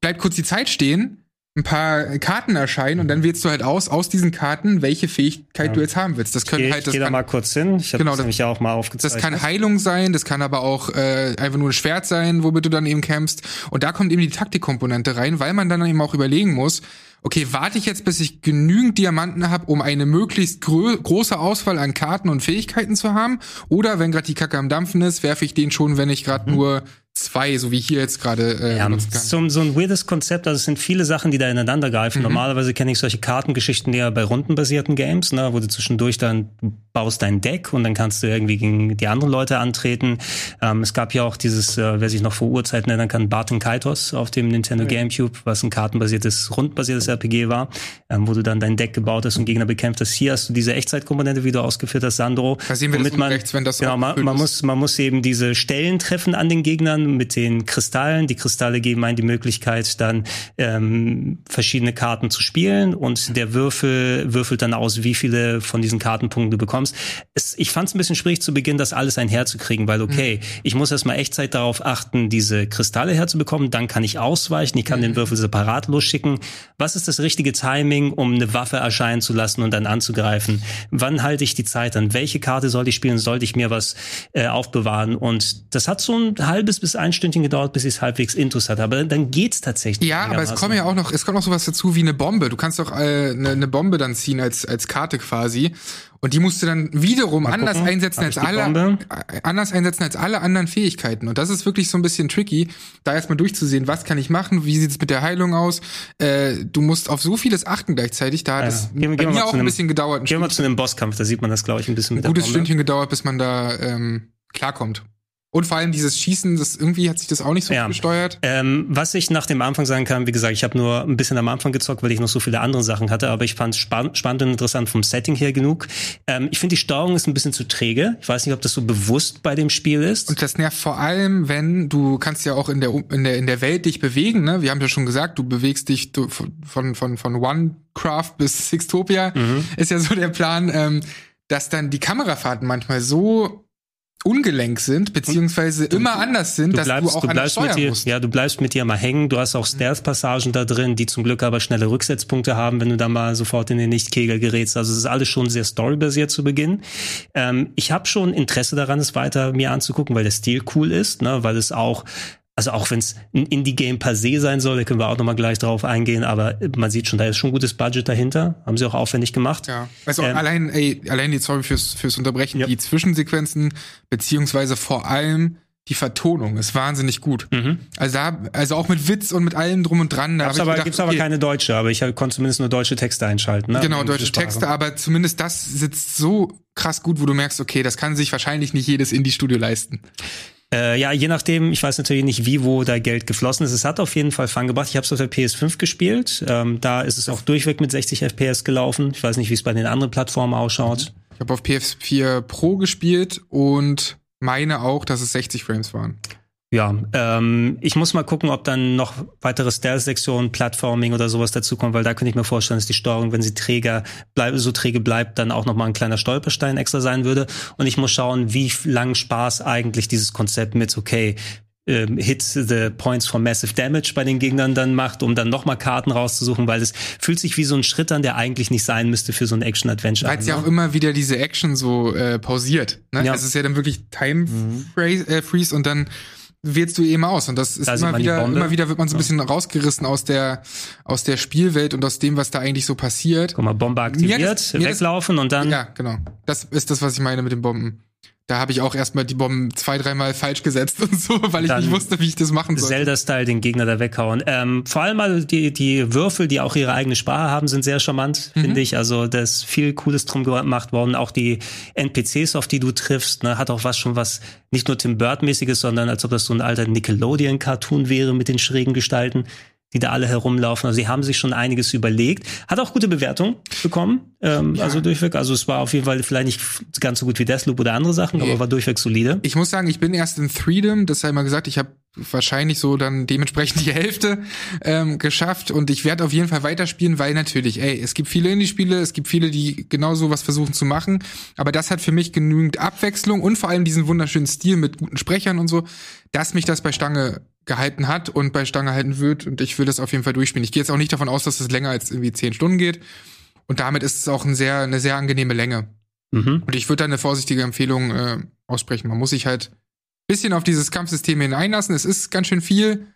bleibt kurz die Zeit stehen, ein paar Karten erscheinen und dann wählst du halt aus, aus diesen Karten, welche Fähigkeit ja. du jetzt haben willst. Das können geh, halt, das ich geh kann, da mal kurz hin. Ich habe genau, das nämlich ja auch mal aufgezeigt. Das kann Heilung sein, das kann aber auch äh, einfach nur ein Schwert sein, womit du dann eben kämpfst. Und da kommt eben die Taktikkomponente rein, weil man dann eben auch überlegen muss, okay, warte ich jetzt, bis ich genügend Diamanten habe, um eine möglichst große Auswahl an Karten und Fähigkeiten zu haben? Oder wenn gerade die Kacke am Dampfen ist, werfe ich den schon, wenn ich gerade mhm. nur zwei, so wie hier jetzt gerade äh, ja. So, so ein weirdes Konzept, also es sind viele Sachen, die da ineinander greifen. Mhm. Normalerweise kenne ich solche Kartengeschichten eher bei rundenbasierten Games, ne, wo du zwischendurch dann baust dein Deck und dann kannst du irgendwie gegen die anderen Leute antreten. Ähm, es gab ja auch dieses, äh, wer sich noch vor Urzeiten erinnern kann, Barton Kaitos auf dem Nintendo ja. GameCube, was ein kartenbasiertes, rundbasiertes RPG war, ähm, wo du dann dein Deck gebaut hast und Gegner bekämpft hast. Hier hast du diese Echtzeitkomponente, wie du ausgeführt hast, Sandro. Da sehen wir das man, rechts, wenn das genau, man, man muss, man muss eben diese Stellen treffen an den Gegnern mit den Kristallen. Die Kristalle geben einem die Möglichkeit, dann ähm, verschiedene Karten zu spielen und der Würfel würfelt dann aus, wie viele von diesen Kartenpunkten du bekommst. Es, ich fand es ein bisschen schwierig zu Beginn, das alles einherzukriegen, weil okay, mhm. ich muss erstmal Echtzeit darauf achten, diese Kristalle herzubekommen, dann kann ich ausweichen, ich kann mhm. den Würfel separat losschicken. Was ist das richtige Timing, um eine Waffe erscheinen zu lassen und dann anzugreifen? Wann halte ich die Zeit an? Welche Karte sollte ich spielen? Sollte ich mir was äh, aufbewahren? Und das hat so ein halbes bis ein Stündchen gedauert, bis ich es halbwegs intus hatte. Aber dann geht's tatsächlich. Ja, aber es kommt ja auch noch, es kommt noch sowas dazu wie eine Bombe. Du kannst doch äh, eine, eine Bombe dann ziehen als als Karte quasi. Und die musst du dann wiederum anders einsetzen als alle, äh, anders einsetzen als alle anderen Fähigkeiten. Und das ist wirklich so ein bisschen tricky, da erstmal durchzusehen, was kann ich machen, wie sieht es mit der Heilung aus. Äh, du musst auf so vieles achten gleichzeitig. Da hat es ja. bei mir auch ein bisschen gedauert. Ein gehen wir zu einem Bosskampf, da sieht man das, glaube ich, ein bisschen mit Ein gutes Stündchen gedauert, bis man da ähm, klarkommt. Und vor allem dieses Schießen, das irgendwie hat sich das auch nicht so ja. gesteuert. Ähm, was ich nach dem Anfang sagen kann, wie gesagt, ich habe nur ein bisschen am Anfang gezockt, weil ich noch so viele andere Sachen hatte, aber ich fand es spann spannend und interessant vom Setting her genug. Ähm, ich finde die Steuerung ist ein bisschen zu träge. Ich weiß nicht, ob das so bewusst bei dem Spiel ist. Und das nervt vor allem, wenn du kannst ja auch in der in der in der Welt dich bewegen. Ne? Wir haben ja schon gesagt, du bewegst dich von von von OneCraft bis Sixtopia. Mhm. Ist ja so der Plan, ähm, dass dann die Kamerafahrten manchmal so ungelenk sind, beziehungsweise du, immer anders sind, du dass bleibst, du auch du bleibst an mit dir, musst. Ja, du bleibst mit dir mal hängen. Du hast auch Stealth-Passagen da drin, die zum Glück aber schnelle Rücksetzpunkte haben, wenn du da mal sofort in den Nichtkegel gerätst. Also es ist alles schon sehr storybasiert zu Beginn. Ähm, ich habe schon Interesse daran, es weiter mir anzugucken, weil der Stil cool ist, ne? weil es auch also auch wenn es ein Indie-Game per se sein soll, da können wir auch nochmal gleich drauf eingehen, aber man sieht schon, da ist schon ein gutes Budget dahinter. Haben sie auch aufwendig gemacht. Ja. Also ähm, allein, ey, allein die, sorry fürs, fürs Unterbrechen, ja. die Zwischensequenzen, beziehungsweise vor allem die Vertonung ist wahnsinnig gut. Mhm. Also da, also auch mit Witz und mit allem drum und dran. Da gibt's aber, gedacht, gibt's aber okay, keine deutsche, aber ich konnte zumindest nur deutsche Texte einschalten. Ne? Genau, deutsche Texte, aber zumindest das sitzt so krass gut, wo du merkst, okay, das kann sich wahrscheinlich nicht jedes Indie-Studio leisten. Äh, ja, je nachdem, ich weiß natürlich nicht, wie, wo da Geld geflossen ist. Es hat auf jeden Fall Fun gebracht. Ich habe es auf der PS5 gespielt. Ähm, da ist es auch durchweg mit 60 FPS gelaufen. Ich weiß nicht, wie es bei den anderen Plattformen ausschaut. Ich habe auf PS4 Pro gespielt und meine auch, dass es 60 Frames waren. Ja, ähm, ich muss mal gucken, ob dann noch weitere Stealth-Sektionen, Plattforming oder sowas dazukommen, weil da könnte ich mir vorstellen, dass die Steuerung, wenn sie träger bleibt, so träge bleibt, dann auch noch mal ein kleiner Stolperstein extra sein würde. Und ich muss schauen, wie lang Spaß eigentlich dieses Konzept mit, okay, ähm, hit the points for massive damage bei den Gegnern dann macht, um dann nochmal Karten rauszusuchen, weil es fühlt sich wie so ein Schritt an, der eigentlich nicht sein müsste für so ein Action-Adventure. Weil es ja ne? auch immer wieder diese Action so äh, pausiert. Ne? Ja. Es ist ja dann wirklich Time mhm. Äh, Freeze und dann wählst du eben aus. Und das ist da immer wieder, immer wieder wird man so ein bisschen rausgerissen aus der, aus der Spielwelt und aus dem, was da eigentlich so passiert. Guck mal, Bombe aktiviert, das, weglaufen das, und dann. Ja, genau. Das ist das, was ich meine mit den Bomben. Da habe ich auch erstmal die Bomben zwei, dreimal falsch gesetzt und so, weil ich nicht wusste, wie ich das machen soll. Zelda-Style den Gegner da weghauen. Ähm, vor allem mal die, die Würfel, die auch ihre eigene Sprache haben, sind sehr charmant, mhm. finde ich. Also da ist viel Cooles drum gemacht worden. Auch die NPCs, auf die du triffst, ne, hat auch was schon was nicht nur Tim Burton-mäßiges, sondern als ob das so ein alter Nickelodeon-Cartoon wäre mit den schrägen Gestalten die da alle herumlaufen. Also sie haben sich schon einiges überlegt. Hat auch gute Bewertungen bekommen, ähm, ja. also durchweg. Also es war auf jeden Fall vielleicht nicht ganz so gut wie Deathloop oder andere Sachen, nee. aber war durchweg solide. Ich muss sagen, ich bin erst in Freedom, das sei mal gesagt, ich habe wahrscheinlich so dann dementsprechend die Hälfte ähm, geschafft und ich werde auf jeden Fall weiterspielen, weil natürlich, ey, es gibt viele Indie-Spiele, es gibt viele, die genauso was versuchen zu machen, aber das hat für mich genügend Abwechslung und vor allem diesen wunderschönen Stil mit guten Sprechern und so, dass mich das bei Stange gehalten hat und bei Stange halten wird und ich will das auf jeden Fall durchspielen. Ich gehe jetzt auch nicht davon aus, dass es länger als irgendwie zehn Stunden geht und damit ist es auch ein sehr, eine sehr angenehme Länge. Mhm. Und ich würde da eine vorsichtige Empfehlung äh, aussprechen. Man muss sich halt bisschen auf dieses Kampfsystem hineinlassen. Es ist ganz schön viel,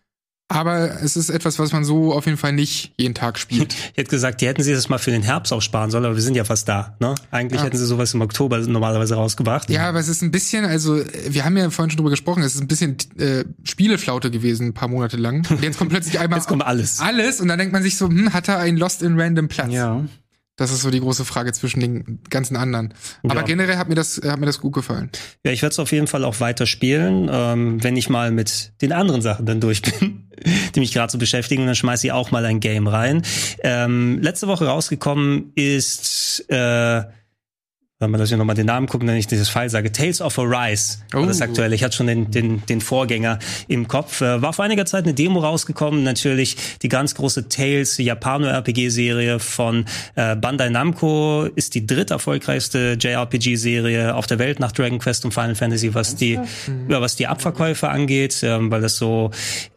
aber es ist etwas, was man so auf jeden Fall nicht jeden Tag spielt. Ich hätte gesagt, die hätten sie das mal für den Herbst auch sparen sollen, aber wir sind ja fast da. Ne? Eigentlich ja. hätten sie sowas im Oktober normalerweise rausgebracht. Ja, aber es ist ein bisschen, also wir haben ja vorhin schon drüber gesprochen, es ist ein bisschen äh, Spieleflaute gewesen, ein paar Monate lang. Und jetzt kommt plötzlich einmal jetzt kommt alles. Alles und dann denkt man sich so, hm, hat er einen Lost in Random Platz? Ja. Das ist so die große Frage zwischen den ganzen anderen. Ja. Aber generell hat mir das hat mir das gut gefallen. Ja, ich werde es auf jeden Fall auch weiter spielen, ähm, wenn ich mal mit den anderen Sachen dann durch bin, die mich gerade so beschäftigen. dann schmeiße ich auch mal ein Game rein. Ähm, letzte Woche rausgekommen ist äh, wenn man das hier nochmal den Namen gucken, wenn ich dieses Fall sage, Tales of Arise, oh. das aktuell. Ich hatte schon den, den, den Vorgänger im Kopf. Äh, war vor einiger Zeit eine Demo rausgekommen, natürlich die ganz große Tales Japano-RPG-Serie von äh, Bandai Namco, ist die dritt erfolgreichste JRPG-Serie auf der Welt nach Dragon Quest und Final Fantasy, was die, ja, was die Abverkäufe angeht, ähm, weil das so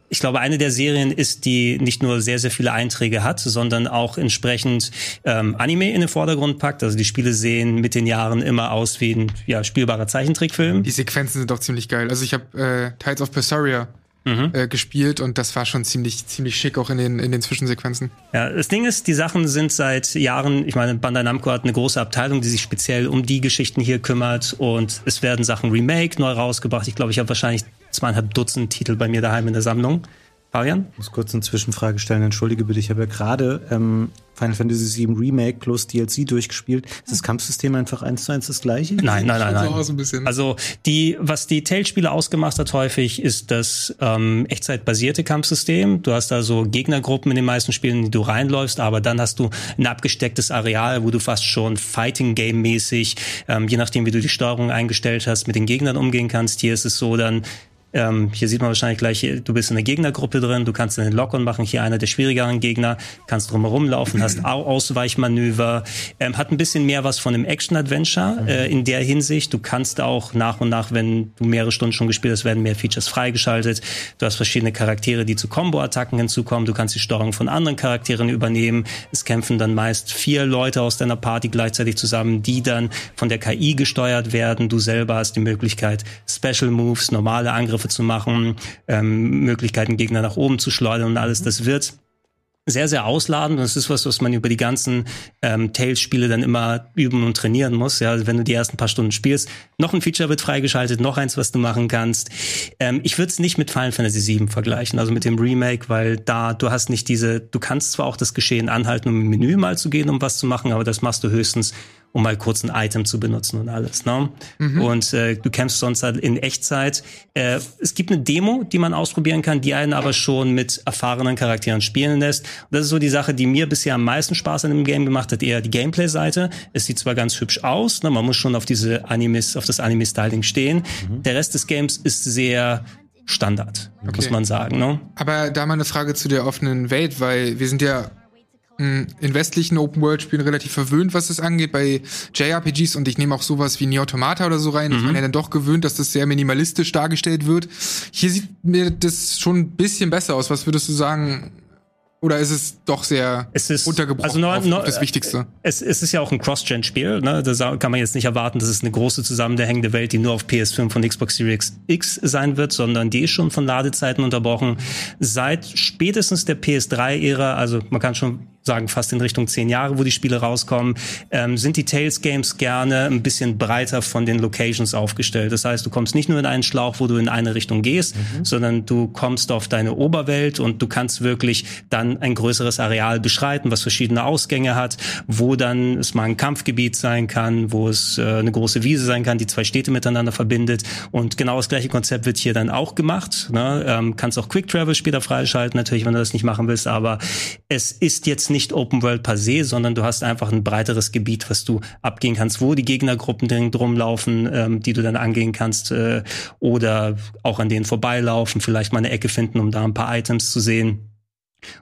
ich glaube, eine der Serien ist, die nicht nur sehr, sehr viele Einträge hat, sondern auch entsprechend ähm, Anime in den Vordergrund packt. Also die Spiele sehen mit den Jahren immer aus wie ein ja, spielbarer Zeichentrickfilm. Die Sequenzen sind doch ziemlich geil. Also ich habe äh, Tides of Berseria mhm. äh, gespielt und das war schon ziemlich, ziemlich schick auch in den, in den Zwischensequenzen. Ja, das Ding ist, die Sachen sind seit Jahren, ich meine, Bandai Namco hat eine große Abteilung, die sich speziell um die Geschichten hier kümmert und es werden Sachen remake neu rausgebracht. Ich glaube, ich habe wahrscheinlich zweieinhalb Dutzend Titel bei mir daheim in der Sammlung. Fabian? Ich muss kurz eine Zwischenfrage stellen. Entschuldige bitte, ich habe ja gerade ähm, Final Fantasy VII Remake plus DLC durchgespielt. Ist das Kampfsystem einfach eins zu eins das gleiche? Nein, nein, nein, nein. Also die, was die Tales-Spiele ausgemacht hat häufig, ist das ähm, echtzeitbasierte Kampfsystem. Du hast also Gegnergruppen in den meisten Spielen, in die du reinläufst, aber dann hast du ein abgestecktes Areal, wo du fast schon Fighting-Game-mäßig, ähm, je nachdem wie du die Steuerung eingestellt hast, mit den Gegnern umgehen kannst. Hier ist es so dann Ähm, hier sieht man wahrscheinlich gleich, du bist in der Gegnergruppe drin, du kannst den Lock-on machen, hier einer der schwierigeren Gegner, kannst drumherum laufen, hast Ausweichmanöver, ähm, hat ein bisschen mehr was von einem Action-Adventure äh, in der Hinsicht. Du kannst auch nach und nach, wenn du mehrere Stunden schon gespielt hast, werden mehr Features freigeschaltet. Du hast verschiedene Charaktere, die zu Combo-Attacken hinzukommen. Du kannst die Steuerung von anderen Charakteren übernehmen. Es kämpfen dann meist vier Leute aus deiner Party gleichzeitig zusammen, die dann von der KI gesteuert werden. Du selber hast die Möglichkeit, Special Moves, normale Angriffe zu machen, ähm, Möglichkeiten, Gegner nach oben zu schleudern und alles. Das wird sehr, sehr ausladend. Und das ist was, was man über die ganzen ähm, Tales-Spiele dann immer üben und trainieren muss. Ja, also wenn du die ersten paar Stunden spielst, noch ein Feature wird freigeschaltet, noch eins, was du machen kannst. Ähm, ich würde es nicht mit Final Fantasy VII vergleichen, also mit dem Remake, weil da du hast nicht diese, du kannst zwar auch das Geschehen anhalten, um im Menü mal zu gehen, um was zu machen, aber das machst du höchstens um mal kurz ein Item zu benutzen und alles. Ne? Mhm. Und äh, du kämpfst sonst halt in Echtzeit. Äh, es gibt eine Demo, die man ausprobieren kann, die einen aber schon mit erfahrenen Charakteren spielen lässt. Und das ist so die Sache, die mir bisher am meisten Spaß an dem Game gemacht hat, eher die Gameplay-Seite. Es sieht zwar ganz hübsch aus, ne? man muss schon auf diese Animes, auf das Anime-Styling stehen. Mhm. Der Rest des Games ist sehr Standard, okay. muss man sagen. Ne? Aber da mal eine Frage zu der offenen Welt, weil wir sind ja in westlichen Open-World-Spielen relativ verwöhnt, was es angeht, bei JRPGs und ich nehme auch sowas wie Neo Automata oder so rein. Mhm. Ich bin ja dann doch gewöhnt, dass das sehr minimalistisch dargestellt wird. Hier sieht mir das schon ein bisschen besser aus. Was würdest du sagen, oder ist es doch sehr es ist, untergebrochen also no, no, auf das Wichtigste? Es, es ist ja auch ein Cross-Gen-Spiel. Ne? Da kann man jetzt nicht erwarten, dass es eine große zusammenhängende Welt, die nur auf PS5 und Xbox Series X sein wird, sondern die ist schon von Ladezeiten unterbrochen. Seit spätestens der PS3-Ära, also man kann schon sagen fast in Richtung zehn Jahre, wo die Spiele rauskommen, ähm, sind die Tales Games gerne ein bisschen breiter von den Locations aufgestellt. Das heißt, du kommst nicht nur in einen Schlauch, wo du in eine Richtung gehst, mhm. sondern du kommst auf deine Oberwelt und du kannst wirklich dann ein größeres Areal beschreiten, was verschiedene Ausgänge hat, wo dann es mal ein Kampfgebiet sein kann, wo es äh, eine große Wiese sein kann, die zwei Städte miteinander verbindet. Und genau das gleiche Konzept wird hier dann auch gemacht. Ne? Ähm, kannst auch Quick Travel später freischalten, natürlich, wenn du das nicht machen willst, aber es ist jetzt nicht Open World per se, sondern du hast einfach ein breiteres Gebiet, was du abgehen kannst, wo die Gegnergruppen drum laufen, ähm, die du dann angehen kannst äh, oder auch an denen vorbeilaufen, vielleicht mal eine Ecke finden, um da ein paar Items zu sehen.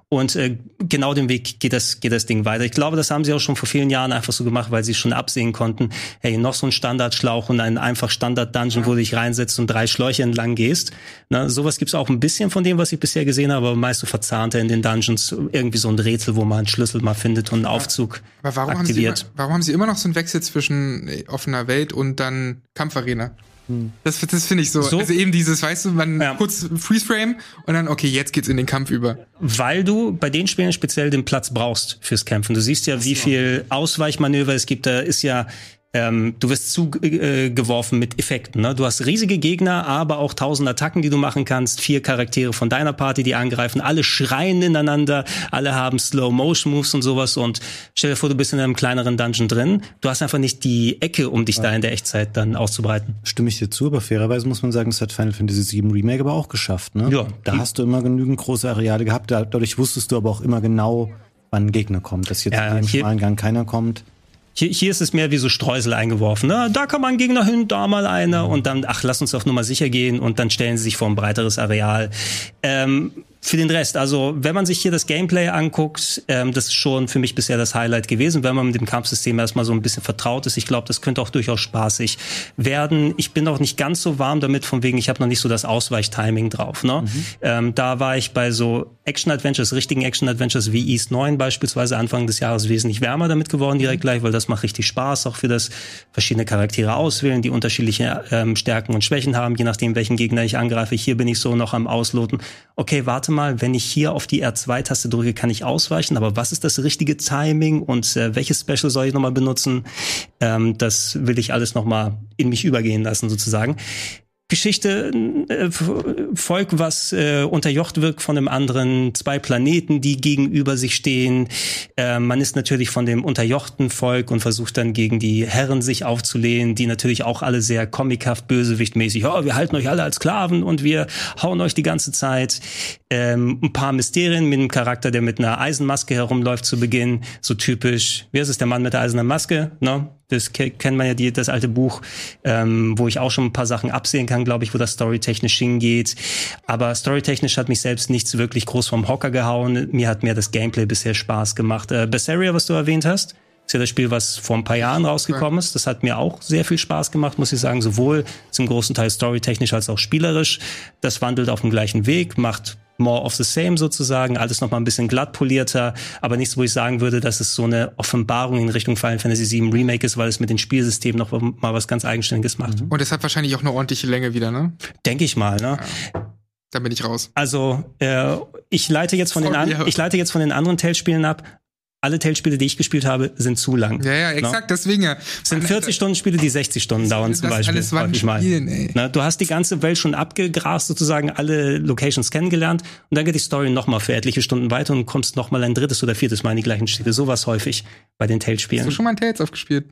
Und äh, genau den Weg geht das, geht das Ding weiter. Ich glaube, das haben sie auch schon vor vielen Jahren einfach so gemacht, weil sie schon absehen konnten, hey, noch so ein Standardschlauch und ein einfach Standard-Dungeon, wo du dich reinsetzt und drei Schläuche entlang gehst. Na, sowas gibt's auch ein bisschen von dem, was ich bisher gesehen habe, aber meist so verzahnte in den Dungeons irgendwie so ein Rätsel, wo man einen Schlüssel mal findet und einen Aufzug aber warum aktiviert. Haben sie immer, warum haben sie immer noch so einen Wechsel zwischen äh, offener Welt und dann Kampfarena? Hm. Das, das finde ich so. so. Also eben dieses, weißt du, man ja. kurz Freeze Frame und dann, okay, jetzt geht's in den Kampf über. Weil du bei den Spielen speziell den Platz brauchst fürs Kämpfen. Du siehst ja, wie viel Ausweichmanöver es gibt. Da ist ja ähm, du wirst zugeworfen äh, mit Effekten. Ne? Du hast riesige Gegner, aber auch tausend Attacken, die du machen kannst. Vier Charaktere von deiner Party, die angreifen. Alle schreien ineinander. Alle haben Slow-Motion-Moves und sowas. Und stell dir vor, du bist in einem kleineren Dungeon drin. Du hast einfach nicht die Ecke, um dich ja. da in der Echtzeit dann auszubreiten. Stimme ich dir zu, aber fairerweise muss man sagen, das hat Final Fantasy VII Remake aber auch geschafft. Ne? Ja. Da hast du immer genügend große Areale gehabt. Dadurch wusstest du aber auch immer genau, wann ein Gegner kommt. Dass jetzt ja, in dem schmalen Gang keiner kommt. Hier, hier ist es mehr wie so Streusel eingeworfen. Ne? Da kann man Gegner hin, da mal einer und dann, ach, lass uns auf Nummer sicher gehen und dann stellen sie sich vor ein breiteres Areal. Ähm, für den Rest, also wenn man sich hier das Gameplay anguckt, ähm, das ist schon für mich bisher das Highlight gewesen, wenn man mit dem Kampfsystem erstmal so ein bisschen vertraut ist. Ich glaube, das könnte auch durchaus spaßig werden. Ich bin auch nicht ganz so warm damit, von wegen, ich habe noch nicht so das Ausweichtiming drauf. Ne? Mhm. Ähm, da war ich bei so Action-Adventures, richtigen Action-Adventures wie East 9 beispielsweise Anfang des Jahres wesentlich wärmer damit geworden direkt gleich, weil das macht richtig Spaß, auch für das verschiedene Charaktere auswählen, die unterschiedliche ähm, Stärken und Schwächen haben, je nachdem, welchen Gegner ich angreife. Hier bin ich so noch am Ausloten. Okay, warte mal, wenn ich hier auf die R2-Taste drücke, kann ich ausweichen, aber was ist das richtige Timing und äh, welches Special soll ich nochmal benutzen? Ähm, das will ich alles nochmal in mich übergehen lassen sozusagen. Geschichte, äh, Volk, was äh, unterjocht wird von einem anderen, zwei Planeten, die gegenüber sich stehen. Äh, man ist natürlich von dem unterjochten Volk und versucht dann gegen die Herren sich aufzulehnen, die natürlich auch alle sehr comichaft, bösewichtmäßig, oh, wir halten euch alle als Sklaven und wir hauen euch die ganze Zeit. Ähm, ein paar Mysterien mit einem Charakter, der mit einer Eisenmaske herumläuft zu Beginn, so typisch, wie ist es, der Mann mit der eisernen Maske, ne? das kennt man ja die, das alte Buch, ähm, wo ich auch schon ein paar Sachen absehen kann, glaube ich, wo das storytechnisch hingeht. Aber storytechnisch hat mich selbst nichts wirklich groß vom Hocker gehauen. Mir hat mehr das Gameplay bisher Spaß gemacht. Äh, Berseria, was du erwähnt hast, ist ja das Spiel, was vor ein paar Jahren rausgekommen ist. Das hat mir auch sehr viel Spaß gemacht, muss ich sagen, sowohl zum großen Teil storytechnisch als auch spielerisch. Das wandelt auf dem gleichen Weg, macht more of the same sozusagen, alles noch mal ein bisschen glatt polierter, aber nichts, wo ich sagen würde, dass es so eine Offenbarung in Richtung Final Fantasy VII Remake ist, weil es mit den Spielsystemen noch mal was ganz Eigenständiges macht. Und es hat wahrscheinlich auch eine ordentliche Länge wieder, ne? Denke ich mal, ne? Ja. Da bin ich raus. Also, äh, ich leite jetzt von Sorry, den an, ich leite jetzt von den anderen Tales-Spielen ab alle Tellspiele, die ich gespielt habe, sind zu lang. Ja, ja, exakt, no? deswegen ja. Es sind 40 Stunden Spiele, die 60 Stunden dauern zum Beispiel. Alles wann spielen, ey. Na, du hast die ganze Welt schon abgegrast, sozusagen alle Locations kennengelernt und dann geht die Story nochmal für etliche Stunden weiter und kommst nochmal ein drittes oder viertes Mal in die gleichen Städte. Sowas häufig bei den Tales-Spielen. Hast du schon mal ein Tales aufgespielt?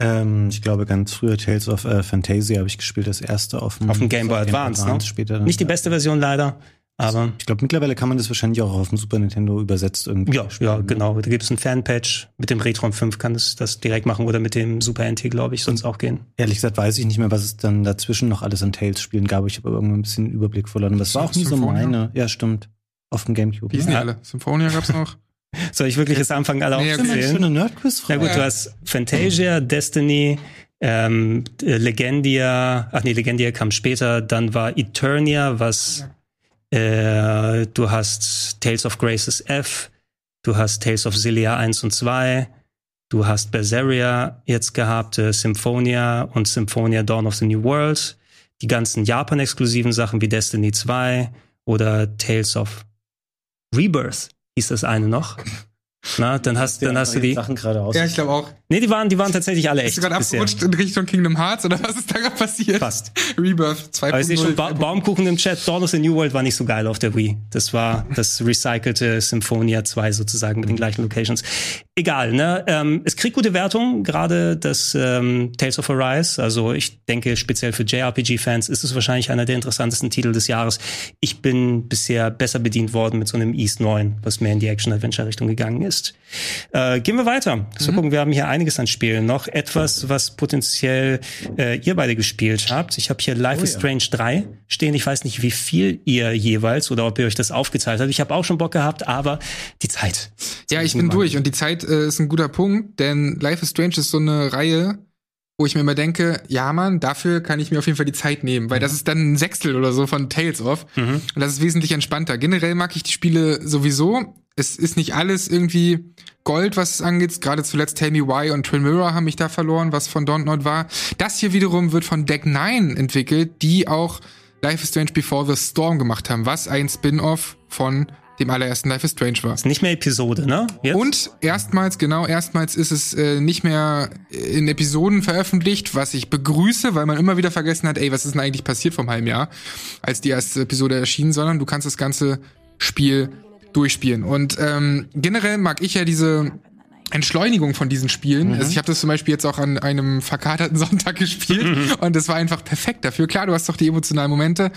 Ähm, ich glaube, ganz früher Tales of äh, Fantasia habe ich gespielt, das erste auf dem, auf dem Game Boy Advance, Advance ne? Später Nicht die beste Version leider. Aber ich glaube, mittlerweile kann man das wahrscheinlich auch auf dem Super Nintendo übersetzt irgendwie. Ja, spielen. ja, genau. Da gibt es einen Fanpatch. Mit dem Retron 5 kann es das direkt machen oder mit dem Super NT, glaube ich, sonst auch gehen. Ehrlich gesagt weiß ich nicht mehr, was es dann dazwischen noch alles an Tales-Spielen gab. Ich habe irgendwann ein bisschen Überblick verloren. Aber das war auch nie so meine. Ja, stimmt. Auf dem Gamecube. Wie sind die alle? Symphonia gab's noch. Soll ich wirklich jetzt anfangen, alle nee, aufzuzählen? Schöne Nerdquiz Na gut, du hast Fantasia, Destiny, ähm, Legendia, ach nee, Legendia kam später, dann war Eternia, was ja äh, du hast Tales of Graces F, du hast Tales of Zillia 1 und 2, du hast Berseria jetzt gehabt, äh, Symphonia und Symphonia Dawn of the New World, die ganzen Japan-exklusiven Sachen wie Destiny 2 oder Tales of Rebirth hieß das eine noch. Na, dann hast, dann hast du die. Sachen gerade aus. Ja, ich glaube auch. Nee, die waren, die waren tatsächlich alle echt. Bist du gerade abgerutscht in Richtung Kingdom Hearts oder was ist da gerade passiert? Fast. Rebirth 2.0. Aber ich sehe schon ba Baumkuchen im Chat. Dawn of the New World war nicht so geil auf der Wii. Das war das recycelte Symphonia 2 sozusagen mit den gleichen Locations. Egal, ne? Ähm, es kriegt gute Wertungen, gerade das ähm, Tales of Arise. Also ich denke, speziell für JRPG-Fans ist es wahrscheinlich einer der interessantesten Titel des Jahres. Ich bin bisher besser bedient worden mit so einem East 9, was mehr in die Action-Adventure-Richtung gegangen ist. Äh, gehen wir weiter. So mhm. gucken, wir haben hier einiges an Spielen. Noch etwas, was potenziell äh, ihr beide gespielt habt. Ich habe hier Life oh, is Strange ja. 3 stehen. Ich weiß nicht, wie viel ihr jeweils oder ob ihr euch das aufgeteilt habt. Ich habe auch schon Bock gehabt, aber die Zeit. Ja, ich bin durch und die Zeit äh, ist ein guter Punkt, denn Life is Strange ist so eine Reihe, wo ich mir immer denke, ja man, dafür kann ich mir auf jeden Fall die Zeit nehmen, weil das ist dann ein Sechstel oder so von Tales of mhm. und das ist wesentlich entspannter. Generell mag ich die Spiele sowieso. Es ist nicht alles irgendwie Gold, was es angeht. Gerade zuletzt Tell Me Why und Twin Mirror haben mich da verloren, was von Dontnod war. Das hier wiederum wird von Deck 9 entwickelt, die auch Life is Strange Before the Storm gemacht haben, was ein Spin-off von dem allerersten Life is Strange war. Ist nicht mehr Episode, ne? Jetzt? Und erstmals, genau, erstmals ist es äh, nicht mehr in Episoden veröffentlicht, was ich begrüße, weil man immer wieder vergessen hat, ey, was ist denn eigentlich passiert vom halben Jahr, als die erste Episode erschien, sondern du kannst das ganze Spiel durchspielen. Und ähm, generell mag ich ja diese Entschleunigung von diesen Spielen. Mhm. Also ich habe das zum Beispiel jetzt auch an einem verkaterten Sonntag gespielt mhm. und das war einfach perfekt dafür. Klar, du hast doch die emotionalen Momente.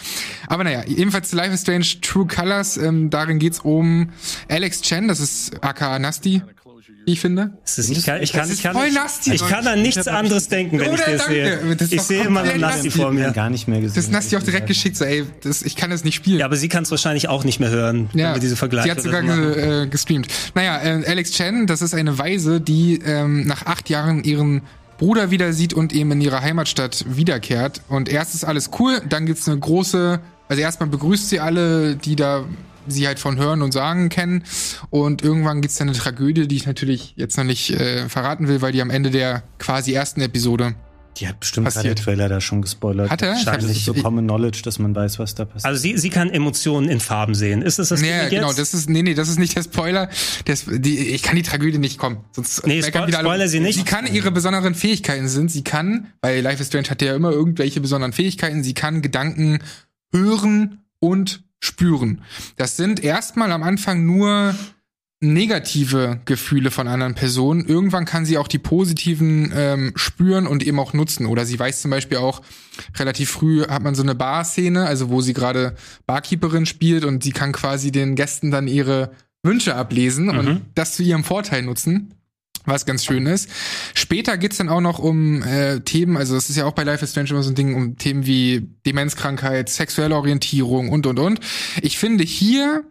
Aber naja, ebenfalls zu Life is Strange True Colors. Ähm, darin geht's um Alex Chen, das ist aka Nasty, ich finde. Ist, ich, kann, ich, kann, ich, kann, ich, ich kann an nichts anderes denken, wenn ich das sehe. Das ich sehe immer Nasty vor mir. Gar nicht mehr gesehen. Das Nasty auch direkt geschickt, so ey, das, ich kann das nicht spielen. Ja, aber sie kann es wahrscheinlich auch nicht mehr hören, ja, wenn wir diese Vergleiche Sie hat sogar ge, äh, gestreamt. Naja, äh, Alex Chen, das ist eine Weise, die ähm, nach acht Jahren ihren Bruder wieder sieht und eben in ihrer Heimatstadt wiederkehrt. Und erst ist alles cool, dann gibt's eine große, also erstmal begrüßt sie alle, die da sie halt von Hören und Sagen kennen. Und irgendwann gibt's dann eine Tragödie, die ich natürlich jetzt noch nicht äh, verraten will, weil die am Ende der quasi ersten Episode die hat bestimmt gerade der Trailer da schon gespoilert. Hat er? Wahrscheinlich so Common Knowledge, dass man weiß, was da passiert. Also sie, sie kann Emotionen in Farben sehen. Ist das das nee, genau, jetzt? das ist nee, nee, das ist nicht der Spoiler. Das, die, ich kann die Tragödie nicht kommen. Sonst nee, spo wieder Spoiler sie nicht. Sie kann ihre besonderen Fähigkeiten sind. Sie kann, weil Life is Strange hat ja immer irgendwelche besonderen Fähigkeiten. Sie kann Gedanken hören und spüren. Das sind erstmal am Anfang nur negative Gefühle von anderen Personen. Irgendwann kann sie auch die positiven ähm, spüren und eben auch nutzen. Oder sie weiß zum Beispiel auch, relativ früh hat man so eine Bar-Szene, also wo sie gerade Barkeeperin spielt und sie kann quasi den Gästen dann ihre Wünsche ablesen mhm. und das zu ihrem Vorteil nutzen. Was ganz schön ist. Später geht's dann auch noch um äh, Themen, also das ist ja auch bei Life is Strange immer so ein Ding, um Themen wie Demenzkrankheit, sexuelle Orientierung und und und. Ich finde hier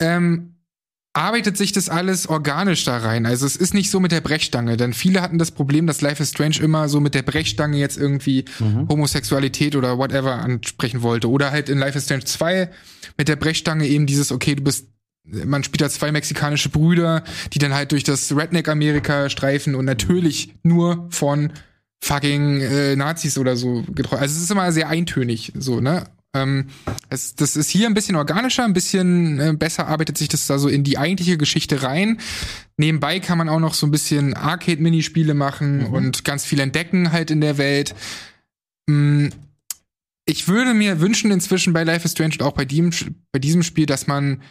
ähm, arbeitet sich das alles organisch da rein. Also es ist nicht so mit der Brechstange, denn viele hatten das Problem, dass Life is Strange immer so mit der Brechstange jetzt irgendwie mhm. Homosexualität oder whatever ansprechen wollte. Oder halt in Life is Strange 2 mit der Brechstange eben dieses, okay, du bist man spielt da zwei mexikanische Brüder, die dann halt durch das Redneck-Amerika streifen und natürlich nur von fucking äh, Nazis oder so getroffen. Also es ist immer sehr eintönig, so, ne? Ähm, es, das ist hier ein bisschen organischer, ein bisschen äh, besser arbeitet sich das da so in die eigentliche Geschichte rein. Nebenbei kann man auch noch so ein bisschen Arcade-Minispiele machen mhm. und ganz viel entdecken halt in der Welt. Mm, ich würde mir wünschen inzwischen bei Life is Strange und auch bei, dem, bei diesem Spiel, dass man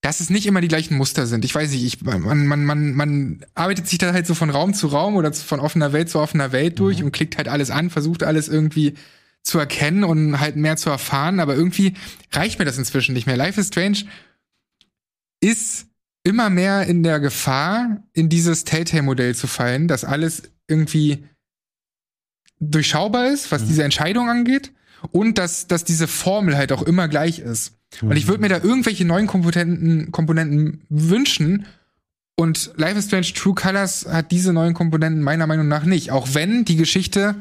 dass es nicht immer die gleichen Muster sind. Ich weiß nicht, ich, man, man, man, man arbeitet sich da halt so von Raum zu Raum oder von offener Welt zu offener Welt durch mhm. und klickt halt alles an, versucht alles irgendwie zu erkennen und halt mehr zu erfahren, aber irgendwie reicht mir das inzwischen nicht mehr. Life is Strange ist immer mehr in der Gefahr, in dieses Telltale-Modell zu fallen, dass alles irgendwie durchschaubar ist, was mhm. diese Entscheidung angeht und dass, dass diese Formel halt auch immer gleich ist. Mhm. Und ich würde mir da irgendwelche neuen Komponenten, Komponenten wünschen. Und Life is Strange True Colors hat diese neuen Komponenten meiner Meinung nach nicht. Auch wenn die Geschichte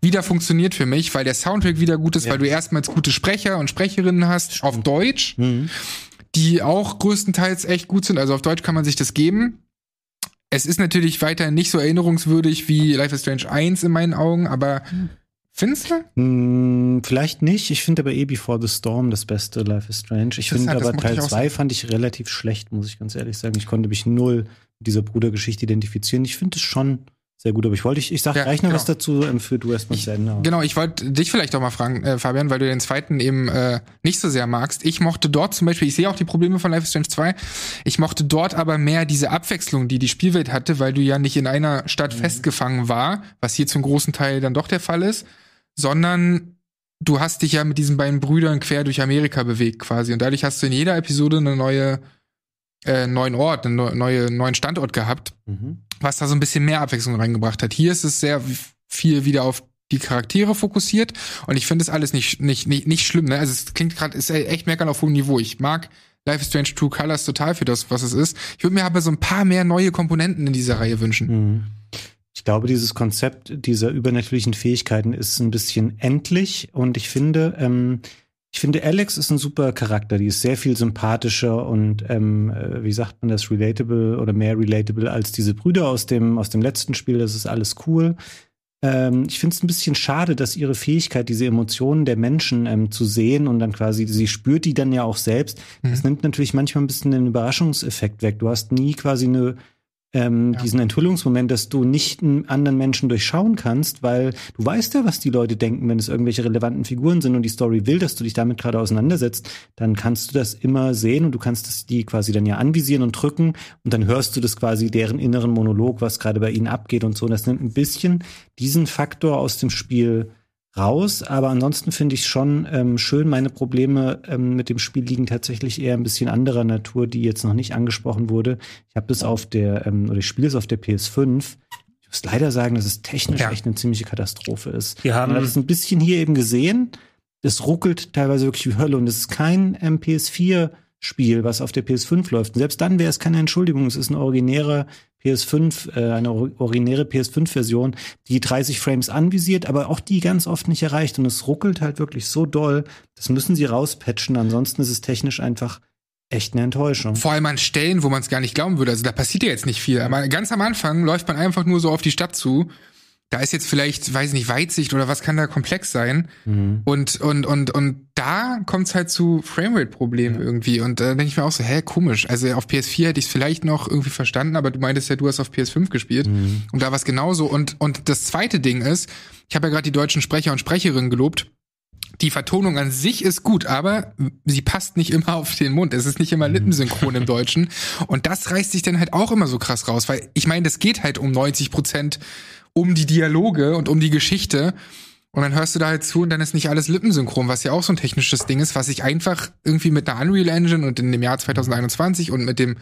wieder funktioniert für mich, weil der Soundtrack wieder gut ist, ja. weil du erstmals gute Sprecher und Sprecherinnen hast auf Deutsch, mhm. die auch größtenteils echt gut sind. Also auf Deutsch kann man sich das geben. Es ist natürlich weiterhin nicht so erinnerungswürdig wie Life is Strange 1 in meinen Augen, aber mhm. Findest du? Hm, vielleicht nicht. Ich finde aber eh Before the Storm das beste Life is Strange. Ich finde aber Teil 2 fand ich relativ schlecht, muss ich ganz ehrlich sagen. Ich konnte mich null mit dieser Brudergeschichte identifizieren. Ich finde es schon sehr gut, aber ich wollte, ich, ich sag ja, gleich noch genau. was dazu, ähm, für du erstmal zu Ende. Genau, ich wollte dich vielleicht auch mal fragen, äh, Fabian, weil du den zweiten eben äh, nicht so sehr magst. Ich mochte dort zum Beispiel, ich sehe auch die Probleme von Life is Strange 2, ich mochte dort aber mehr diese Abwechslung, die die Spielwelt hatte, weil du ja nicht in einer Stadt mhm. festgefangen war, was hier zum großen Teil dann doch der Fall ist, sondern du hast dich ja mit diesen beiden Brüdern quer durch Amerika bewegt quasi und dadurch hast du in jeder Episode eine neue äh, neuen Ort, einen neue, neuen Standort gehabt, mhm. was da so ein bisschen mehr Abwechslung reingebracht hat. Hier ist es sehr viel wieder auf die Charaktere fokussiert und ich finde es alles nicht, nicht, nicht, nicht schlimm. Ne? Also es klingt gerade, ist echt meckern auf hohem Niveau. Ich mag Life is Strange True Colors total für das, was es ist. Ich würde mir aber so ein paar mehr neue Komponenten in dieser Reihe wünschen. Mhm. Ich glaube, dieses Konzept dieser übernatürlichen Fähigkeiten ist ein bisschen endlich und ich finde, ähm, ich finde, Alex ist ein super Charakter. Die ist sehr viel sympathischer und, ähm, äh, wie sagt man das, relatable oder mehr relatable als diese Brüder aus dem, aus dem letzten Spiel. Das ist alles cool. Ähm, ich finde es ein bisschen schade, dass ihre Fähigkeit, diese Emotionen der Menschen ähm, zu sehen und dann quasi, sie spürt die dann ja auch selbst. Mhm. Das nimmt natürlich manchmal ein bisschen den Überraschungseffekt weg. Du hast nie quasi eine ähm, ja. diesen Enthüllungsmoment, dass du nicht einen anderen Menschen durchschauen kannst, weil du weißt ja, was die Leute denken, wenn es irgendwelche relevanten Figuren sind und die Story will, dass du dich damit gerade auseinandersetzt, dann kannst du das immer sehen und du kannst das die quasi dann ja anvisieren und drücken und dann hörst du das quasi deren inneren Monolog, was gerade bei ihnen abgeht und so. Und das nimmt ein bisschen diesen Faktor aus dem Spiel raus. Aber ansonsten finde ich schon ähm, schön. Meine Probleme ähm, mit dem Spiel liegen tatsächlich eher ein bisschen anderer Natur, die jetzt noch nicht angesprochen wurde. Ich habe das auf der, ähm, oder ich spiele es auf der PS5. Ich muss leider sagen, dass es technisch ja. echt eine ziemliche Katastrophe ist. Wir haben das ein bisschen hier eben gesehen. Es ruckelt teilweise wirklich wie Hölle und es ist kein ähm, PS4 Spiel, was auf der PS5 läuft. Und selbst dann wäre es keine Entschuldigung. Es ist ein originärer PS5, äh, eine originäre PS5-Version, die 30 Frames anvisiert, aber auch die ganz oft nicht erreicht. Und es ruckelt halt wirklich so doll. Das müssen sie rauspatchen. Ansonsten ist es technisch einfach echt eine Enttäuschung. Vor allem an Stellen, wo man es gar nicht glauben würde. Also da passiert ja jetzt nicht viel. Aber ganz am Anfang läuft man einfach nur so auf die Stadt zu da ist jetzt vielleicht, weiß ich nicht, Weitsicht oder was kann da komplex sein. Mhm. Und, und, und, und da kommt es halt zu Framerate-Problemen ja. irgendwie. Und da denke ich mir auch so, hä, komisch. Also auf PS4 hätte ich es vielleicht noch irgendwie verstanden, aber du meintest ja, du hast auf PS5 gespielt. Mhm. Und da war es genauso. Und, und das zweite Ding ist, ich habe ja gerade die deutschen Sprecher und Sprecherinnen gelobt. Die Vertonung an sich ist gut, aber sie passt nicht immer auf den Mund. Es ist nicht immer mhm. lippensynchron im Deutschen. Und das reißt sich dann halt auch immer so krass raus, weil ich meine, das geht halt um 90 Prozent um die Dialoge und um die Geschichte. Und dann hörst du da halt zu und dann ist nicht alles lippensynchron, was ja auch so ein technisches Ding ist, was ich einfach irgendwie mit einer Unreal Engine und in dem Jahr 2021 und mit dem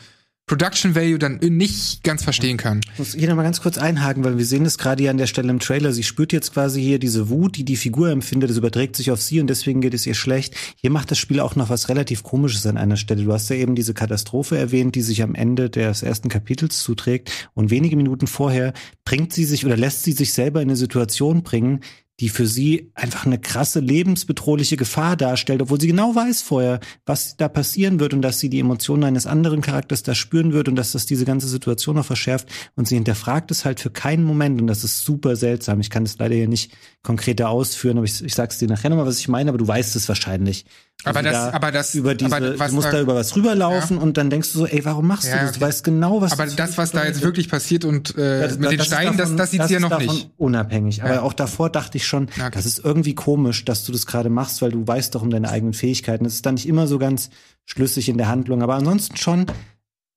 Production Value dann nicht ganz verstehen kann. Ich muss hier nochmal ganz kurz einhaken, weil wir sehen das gerade hier an der Stelle im Trailer. Sie spürt jetzt quasi hier diese Wut, die die Figur empfindet. Das überträgt sich auf sie und deswegen geht es ihr schlecht. Hier macht das Spiel auch noch was relativ Komisches an einer Stelle. Du hast ja eben diese Katastrophe erwähnt, die sich am Ende des ersten Kapitels zuträgt. Und wenige Minuten vorher bringt sie sich oder lässt sie sich selber in eine Situation bringen, die für sie einfach eine krasse lebensbedrohliche Gefahr darstellt, obwohl sie genau weiß vorher, was da passieren wird und dass sie die Emotionen eines anderen Charakters da spüren wird und dass das diese ganze Situation noch verschärft und sie hinterfragt es halt für keinen Moment und das ist super seltsam. Ich kann das leider hier nicht konkreter ausführen, aber ich, ich sag's dir nachher nochmal, was ich meine, aber du weißt es wahrscheinlich. Aber das, da aber das, über diese, aber was, du musst da über was rüberlaufen ja. und dann denkst du so, ey, warum machst ja, du das? Du weißt genau, was. Aber das, was da jetzt wirklich passiert und äh, ja, das, mit den Steinen, davon, das, das sieht hier noch nicht. Unabhängig. Aber auch davor dachte ich schon, okay. das ist irgendwie komisch, dass du das gerade machst, weil du weißt doch um deine eigenen Fähigkeiten. Das ist dann nicht immer so ganz schlüssig in der Handlung, aber ansonsten schon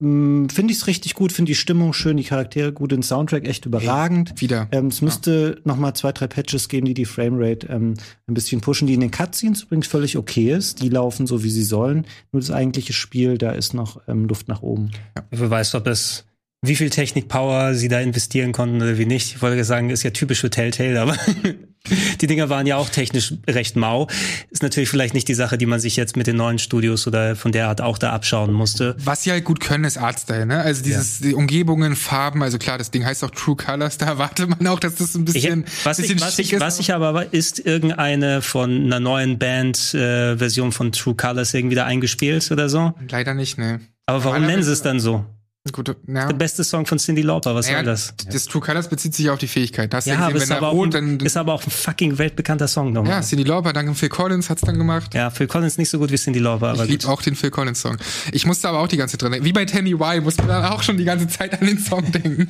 Mm, finde ich es richtig gut, finde die Stimmung schön, die Charaktere gut, den Soundtrack echt überragend. Hey, wieder. Ähm, es müsste ja. noch mal zwei, drei Patches geben, die die Framerate ähm, ein bisschen pushen, die in den Cutscenes übrigens völlig okay ist. Die laufen so, wie sie sollen. Nur das eigentliche Spiel, da ist noch ähm, Luft nach oben. Ja. Wer weiß, ob es wie viel Technikpower sie da investieren konnten oder wie nicht. Ich wollte sagen, ist ja typisch für Telltale, aber die Dinger waren ja auch technisch recht mau. Ist natürlich vielleicht nicht die Sache, die man sich jetzt mit den neuen Studios oder von der Art auch da abschauen musste. Was sie halt gut können, ist Artstyle, ne? Also dieses ja. die Umgebungen, Farben, also klar, das Ding heißt auch True Colors, da erwartet man auch, dass das ein bisschen, ich, was bisschen ich, was ich, ist. Was ich aber ist irgendeine von einer neuen Band äh, Version von True Colors irgendwie da eingespielt oder so? Leider nicht, ne. Aber warum nennen sie es dann so? Gut, ja. Der beste Song von Cindy Lauper, was ja, soll das? Das True Colors bezieht sich auf die Fähigkeit. Das ja, gesehen, ist, aber rot, ein, ist aber auch ein fucking weltbekannter Song nochmal. Ja, Cindy Lauper, danke Phil Collins hat's dann gemacht. Ja, Phil Collins nicht so gut wie Cindy Lauper, aber Ich liebe auch den Phil Collins Song. Ich musste aber auch die ganze Zeit dran denken. Wie bei Tammy Y musste man dann auch schon die ganze Zeit an den Song denken.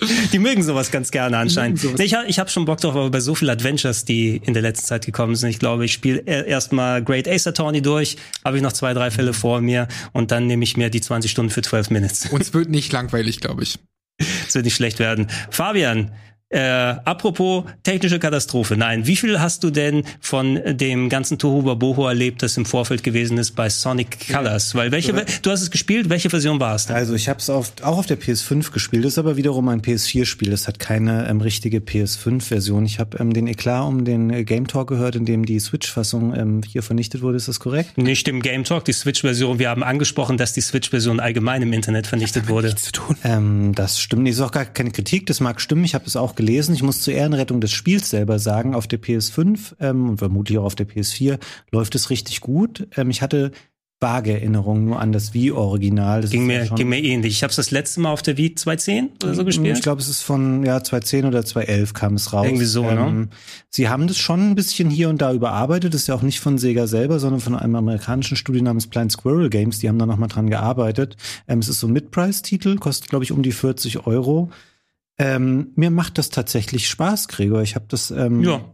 Die mögen sowas ganz gerne anscheinend. Nee, ich habe ich hab schon Bock drauf, aber bei so vielen Adventures, die in der letzten Zeit gekommen sind, ich glaube, ich spiele erstmal Great Ace Attorney durch, habe ich noch zwei, drei Fälle vor mir und dann nehme ich mir die 20 Stunden für 12 Minutes. Und es wird nicht langweilig, glaube ich. Es wird nicht schlecht werden. Fabian, äh, apropos technische Katastrophe. Nein, wie viel hast du denn von dem ganzen Tohuwa Boho erlebt, das im Vorfeld gewesen ist bei Sonic Colors? Weil welche, du hast es gespielt, welche Version war es denn? Also ich habe es auch auf der PS5 gespielt, ist aber wiederum ein PS4-Spiel. Es hat keine ähm, richtige PS5-Version. Ich habe ähm, den Eklat um den äh, Game Talk gehört, in dem die Switch-Fassung ähm, hier vernichtet wurde. Ist das korrekt? Nicht im Game Talk, die Switch-Version. Wir haben angesprochen, dass die Switch-Version allgemein im Internet vernichtet wurde. Nichts zu tun. Ähm, das stimmt. Das ist auch gar keine Kritik. Das mag stimmen. Ich habe es auch gelesen gelesen. Ich muss zur Ehrenrettung des Spiels selber sagen, auf der PS5 ähm, und vermutlich auch auf der PS4 läuft es richtig gut. Ähm, ich hatte vage Erinnerungen nur an das Wii-Original. Ging, mir, ging mir ähnlich. Ich habe es das letzte Mal auf der Wii 2010 oder so mm, gespielt. Ich glaube, es ist von ja 2010 oder 2011 kam es raus. Irgendwie so, ne? ähm, ne? Sie haben das schon ein bisschen hier und da überarbeitet. Das ist ja auch nicht von Sega selber, sondern von einem amerikanischen Studio namens Blind Squirrel Games. Die haben da noch mal dran gearbeitet. Ähm, es ist so ein Mid-Price-Titel, kostet glaube ich um die 40 Euro. Ähm, mir macht das tatsächlich Spaß, Gregor. Ich habe das ähm, ja.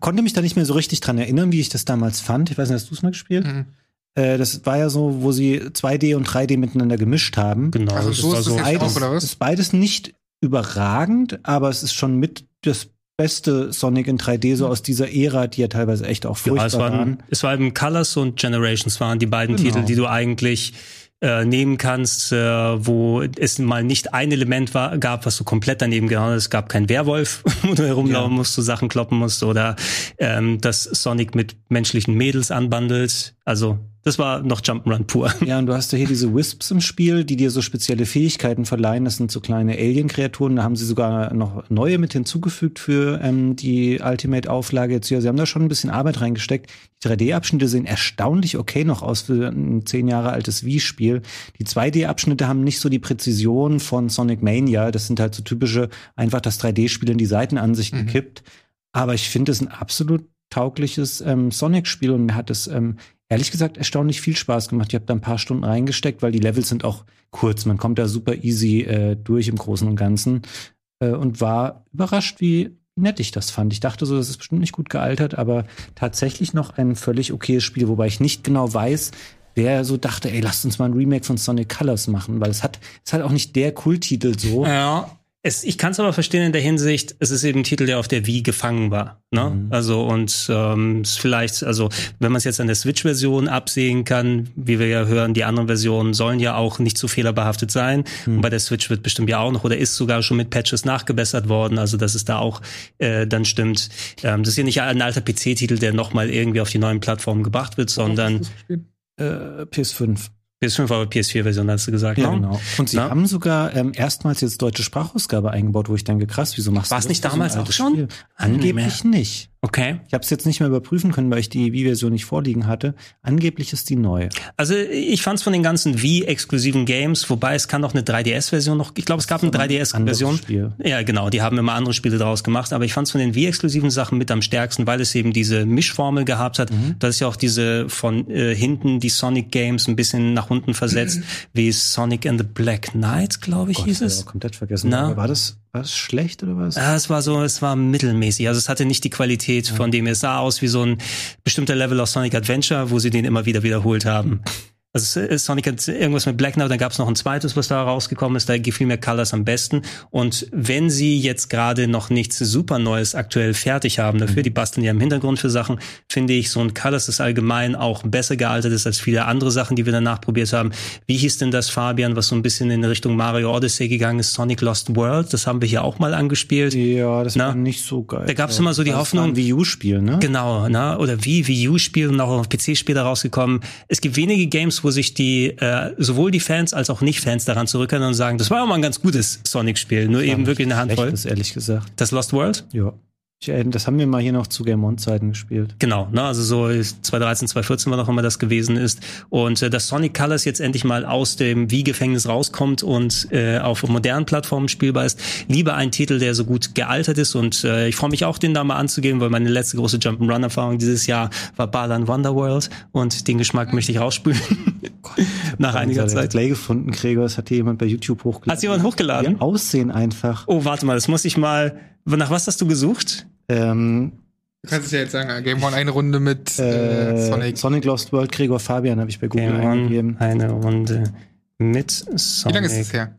konnte mich da nicht mehr so richtig dran erinnern, wie ich das damals fand. Ich weiß nicht, hast du es mal gespielt? Mhm. Äh, das war ja so, wo sie 2D und 3D miteinander gemischt haben. Genau. Also so ist so beides, auch, oder was? ist beides nicht überragend, aber es ist schon mit das beste Sonic in 3D so aus dieser Ära, die ja teilweise echt auch furchtbar ja, es waren, waren. Es war eben Colors und Generations waren die beiden genau. Titel, die du eigentlich äh, nehmen kannst, äh, wo es mal nicht ein Element war, gab, was du komplett daneben gehauen hast. Es gab kein Werwolf, wo du herumlaufen ja. musst, du Sachen kloppen musst oder ähm, dass Sonic mit menschlichen Mädels anbandelt. Also das war noch Jump'n'Run pur. Ja, und du hast ja hier diese Wisps im Spiel, die dir so spezielle Fähigkeiten verleihen. Das sind so kleine Alien-Kreaturen. Da haben sie sogar noch neue mit hinzugefügt für ähm, die Ultimate-Auflage jetzt hier. Sie haben da schon ein bisschen Arbeit reingesteckt. Die 3D-Abschnitte sehen erstaunlich okay noch aus für ein zehn Jahre altes Wii-Spiel. Die 2D-Abschnitte haben nicht so die Präzision von Sonic Mania. Das sind halt so typische, einfach das 3D-Spiel in die Seitenansicht mhm. gekippt. Aber ich finde es ein absolut taugliches ähm, Sonic-Spiel und mir hat es ähm, ehrlich gesagt erstaunlich viel Spaß gemacht. Ich habe da ein paar Stunden reingesteckt, weil die Levels sind auch kurz. Man kommt da super easy äh, durch im Großen und Ganzen äh, und war überrascht, wie nett ich das fand. Ich dachte so, das ist bestimmt nicht gut gealtert, aber tatsächlich noch ein völlig okayes Spiel, wobei ich nicht genau weiß, wer so dachte, ey, lasst uns mal ein Remake von Sonic Colors machen, weil es hat, es hat auch nicht der Kulttitel so. Ja. Es, ich kann es aber verstehen in der Hinsicht, es ist eben ein Titel, der auf der Wii gefangen war. Ne? Mhm. Also und ähm, vielleicht, also wenn man es jetzt an der Switch-Version absehen kann, wie wir ja hören, die anderen Versionen sollen ja auch nicht so fehlerbehaftet sein. Mhm. Und bei der Switch wird bestimmt ja auch noch oder ist sogar schon mit Patches nachgebessert worden. Also dass es da auch äh, dann stimmt. Ähm, das ist ja nicht ein alter PC-Titel, der nochmal irgendwie auf die neuen Plattformen gebracht wird, sondern äh, PS5. PS5 aber PS4-Version, hast du gesagt. Ja, ne? genau. Und sie Na? haben sogar ähm, erstmals jetzt deutsche Sprachausgabe eingebaut, wo ich denke, krass, wieso machst War's du das? War es nicht damals auch schon? Spiel? Angeblich nicht. Okay. Ich habe es jetzt nicht mehr überprüfen können, weil ich die Wii-Version nicht vorliegen hatte. Angeblich ist die neu. Also ich fand es von den ganzen Wii-exklusiven Games, wobei es kann noch eine 3DS-Version noch. Ich glaube, es gab eine 3DS-Version. Ja, genau. Die haben immer andere Spiele daraus gemacht. Aber ich fand es von den Wii-exklusiven Sachen mit am stärksten, weil es eben diese Mischformel gehabt hat. Mhm. Das ist ja auch diese von äh, hinten die Sonic-Games ein bisschen nach unten versetzt, wie Sonic and the Black Knight, glaube ich, Gott, hieß es. Komplett vergessen. Na? War das war es schlecht oder was? Ja, es war so, es war mittelmäßig. Also es hatte nicht die Qualität, von dem es sah aus wie so ein bestimmter Level aus Sonic Adventure, wo sie den immer wieder wiederholt haben. Also Sonic hat irgendwas mit Black Knight, dann gab es noch ein zweites, was da rausgekommen ist, da gefiel mir Colors am besten. Und wenn sie jetzt gerade noch nichts super Neues aktuell fertig haben, dafür, mhm. die basteln ja im Hintergrund für Sachen, finde ich, so ein Colors ist allgemein auch besser gealtert ist als viele andere Sachen, die wir danach probiert haben. Wie hieß denn das, Fabian, was so ein bisschen in Richtung Mario Odyssey gegangen ist, Sonic Lost World? Das haben wir hier auch mal angespielt. Ja, das na? war nicht so geil. Da gab es immer so die Hoffnung. Ein Wii U-Spiel, ne? Genau, na? oder wie Wii U-Spiel und auch auf PC-Spiele rausgekommen. Es gibt wenige Games, wo sich die äh, sowohl die Fans als auch Nicht-Fans daran zurückerinnern und sagen, das war auch mal ein ganz gutes Sonic-Spiel, nur eben wirklich eine Handvoll. Das ehrlich gesagt. Das Lost World? Ja. Das haben wir mal hier noch zu Game On-Zeiten gespielt. Genau, ne, also so 2013, 2014 war noch immer das gewesen ist. Und äh, dass Sonic Colors jetzt endlich mal aus dem Wie-Gefängnis rauskommt und äh, auf modernen Plattformen spielbar ist. Lieber ein Titel, der so gut gealtert ist. Und äh, ich freue mich auch, den da mal anzugeben, weil meine letzte große Jump'n'Run-Erfahrung dieses Jahr war Balan Wonderworld. Und den Geschmack möchte ich rausspülen. Nach einiger Zeit. Play gefunden, Gregor. Das hat hier jemand bei YouTube hochgeladen. Hat jemand hochgeladen? Ihr Aussehen einfach. Oh, warte mal, das muss ich mal nach was hast du gesucht? Ähm, du kannst es ja jetzt sagen, Game One eine Runde mit äh, äh, Sonic. Sonic Lost World, Gregor Fabian habe ich bei Google Game eingegeben. Eine Runde mit Sonic. Wie lange ist es her?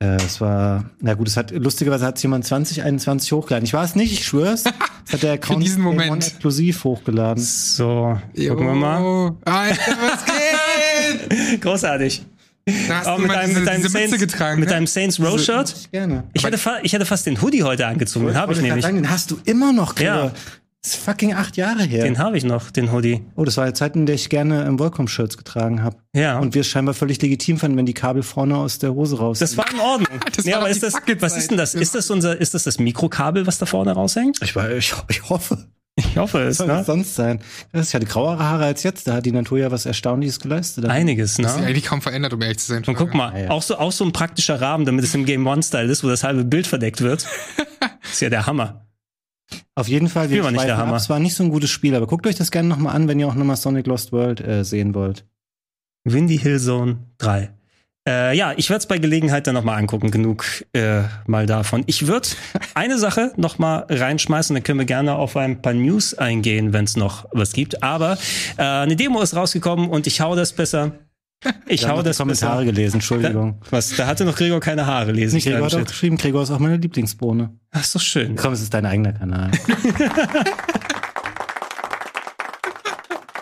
Äh, es war, na gut, es hat, lustigerweise hat es jemand 2021 hochgeladen. Ich war es nicht, ich schwör's. Es hat der Account Für diesen Moment. exklusiv hochgeladen. So, gucken wir mal. Alter, was geht? Großartig. Da hast oh, du mit, deinem, diese, mit, Saints, getragen, mit ne? deinem Saints Row Shirt. Gerne. Ich hätte, ich hätte fast den Hoodie heute angezogen. Den habe ich nämlich. Sagen, den hast du immer noch. Ja. Das ist fucking acht Jahre her. Den habe ich noch, den Hoodie. Oh, das war die Zeit, in der ich gerne im Volcom-Shirts getragen habe. Ja. Und wir es scheinbar völlig legitim fanden, wenn die Kabel vorne aus der Hose raus. Das war in Ordnung. das nee, aber ist das, was ist denn das? Ist das unser, ist das das Mikrokabel, was da vorne raushängt? Ich, ich, ich hoffe. Ich hoffe es, Was soll ne? sonst sein? Das ist ja die grauere Haare als jetzt. Da hat die Natur ja was Erstaunliches geleistet. Einiges, ne? Das ist eigentlich kaum verändert, um ehrlich zu sein. Und guck mal, ja, ja. auch so, auch so ein praktischer Rahmen, damit es im Game One-Style ist, wo das halbe Bild verdeckt wird. ist ja der Hammer. Auf jeden Fall, wir nicht der Hammer. Es war nicht so ein gutes Spiel, aber guckt euch das gerne nochmal an, wenn ihr auch nochmal Sonic Lost World äh, sehen wollt. Windy Hill Zone 3. Äh, ja, ich werde es bei Gelegenheit dann nochmal angucken. Genug äh, mal davon. Ich würde eine Sache nochmal reinschmeißen, dann können wir gerne auf ein paar News eingehen, wenn es noch was gibt. Aber äh, eine Demo ist rausgekommen und ich hau das besser. Ich hau das Kommentare besser. gelesen, Entschuldigung. Da, was? Da hatte noch Gregor keine Haare lesen. Nicht Gregor hat auch geschrieben, Gregor ist auch meine Lieblingsbohne. Ach, ist doch schön. Komm, es ist dein eigener Kanal.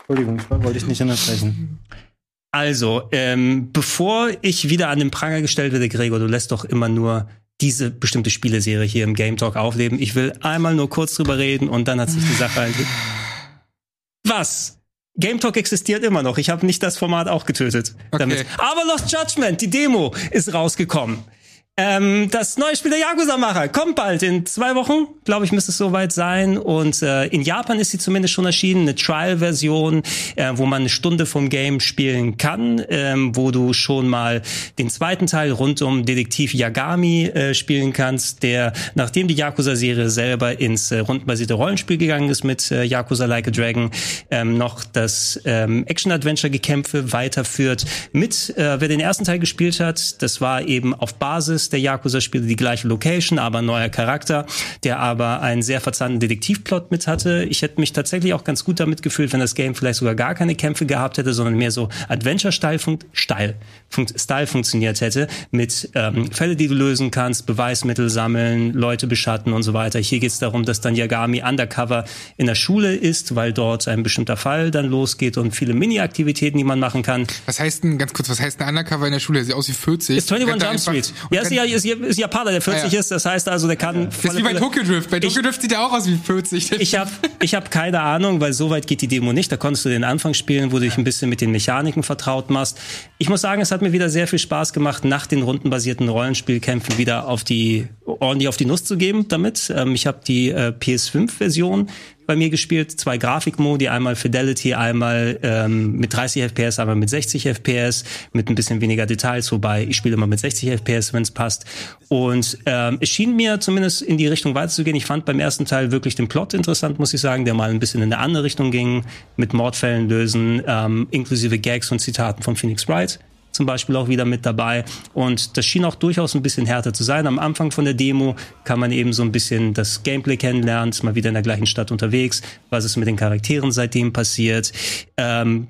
Entschuldigung, ich wollte dich nicht unterbrechen. Also, ähm, bevor ich wieder an den Pranger gestellt werde, Gregor, du lässt doch immer nur diese bestimmte Spieleserie hier im Game Talk aufleben. Ich will einmal nur kurz drüber reden und dann hat sich die Sache halt. Was? Game Talk existiert immer noch. Ich habe nicht das Format auch getötet. Okay. Damit. Aber Lost Judgment, die Demo, ist rausgekommen. Ähm, das neue Spiel der Yakuza-Macher kommt bald. In zwei Wochen, glaube ich, müsste es soweit sein. Und äh, in Japan ist sie zumindest schon erschienen. Eine Trial-Version, äh, wo man eine Stunde vom Game spielen kann, ähm, wo du schon mal den zweiten Teil rund um Detektiv Yagami äh, spielen kannst, der, nachdem die Yakuza-Serie selber ins äh, rundenbasierte Rollenspiel gegangen ist mit äh, Yakuza Like a Dragon, ähm, noch das ähm, Action-Adventure-Gekämpfe weiterführt mit, äh, wer den ersten Teil gespielt hat, das war eben auf Basis der Yakuza-Spiele, die gleiche Location, aber neuer Charakter, der aber einen sehr verzahnten Detektivplot mit hatte. Ich hätte mich tatsächlich auch ganz gut damit gefühlt, wenn das Game vielleicht sogar gar keine Kämpfe gehabt hätte, sondern mehr so Adventure-Style fun Style, fun Style funktioniert hätte, mit ähm, Fälle, die du lösen kannst, Beweismittel sammeln, Leute beschatten und so weiter. Hier geht es darum, dass dann Yagami undercover in der Schule ist, weil dort ein bestimmter Fall dann losgeht und viele Mini-Aktivitäten, die man machen kann. Was heißt denn, ganz kurz, was heißt ein Undercover in der Schule? Sieht aus wie 40. Ist 21 Jump Street. Ja, ist, ja, ist, ist Japaner, der 40 ah, ja. ist. Das heißt also, der kann. Das ist wie bei Tokyo Drift. Bei Tokyo Drift sieht er auch aus wie 40. Ich habe ich hab keine Ahnung, weil so weit geht die Demo nicht. Da konntest du den Anfang spielen, wo du dich ein bisschen mit den Mechaniken vertraut machst. Ich muss sagen, es hat mir wieder sehr viel Spaß gemacht, nach den rundenbasierten Rollenspielkämpfen wieder auf die ordentlich auf die Nuss zu geben damit. Ähm, ich habe die äh, PS5-Version bei mir gespielt. Zwei Grafikmodi, einmal Fidelity, einmal ähm, mit 30 FPS, einmal mit 60 FPS, mit ein bisschen weniger Details, wobei ich spiele immer mit 60 FPS, wenn es passt. Und ähm, es schien mir zumindest in die Richtung weiterzugehen. Ich fand beim ersten Teil wirklich den Plot interessant, muss ich sagen, der mal ein bisschen in eine andere Richtung ging, mit Mordfällen lösen, ähm, inklusive Gags und Zitaten von Phoenix Wright zum Beispiel auch wieder mit dabei. Und das schien auch durchaus ein bisschen härter zu sein. Am Anfang von der Demo kann man eben so ein bisschen das Gameplay kennenlernen, ist mal wieder in der gleichen Stadt unterwegs, was ist mit den Charakteren seitdem passiert. Ähm,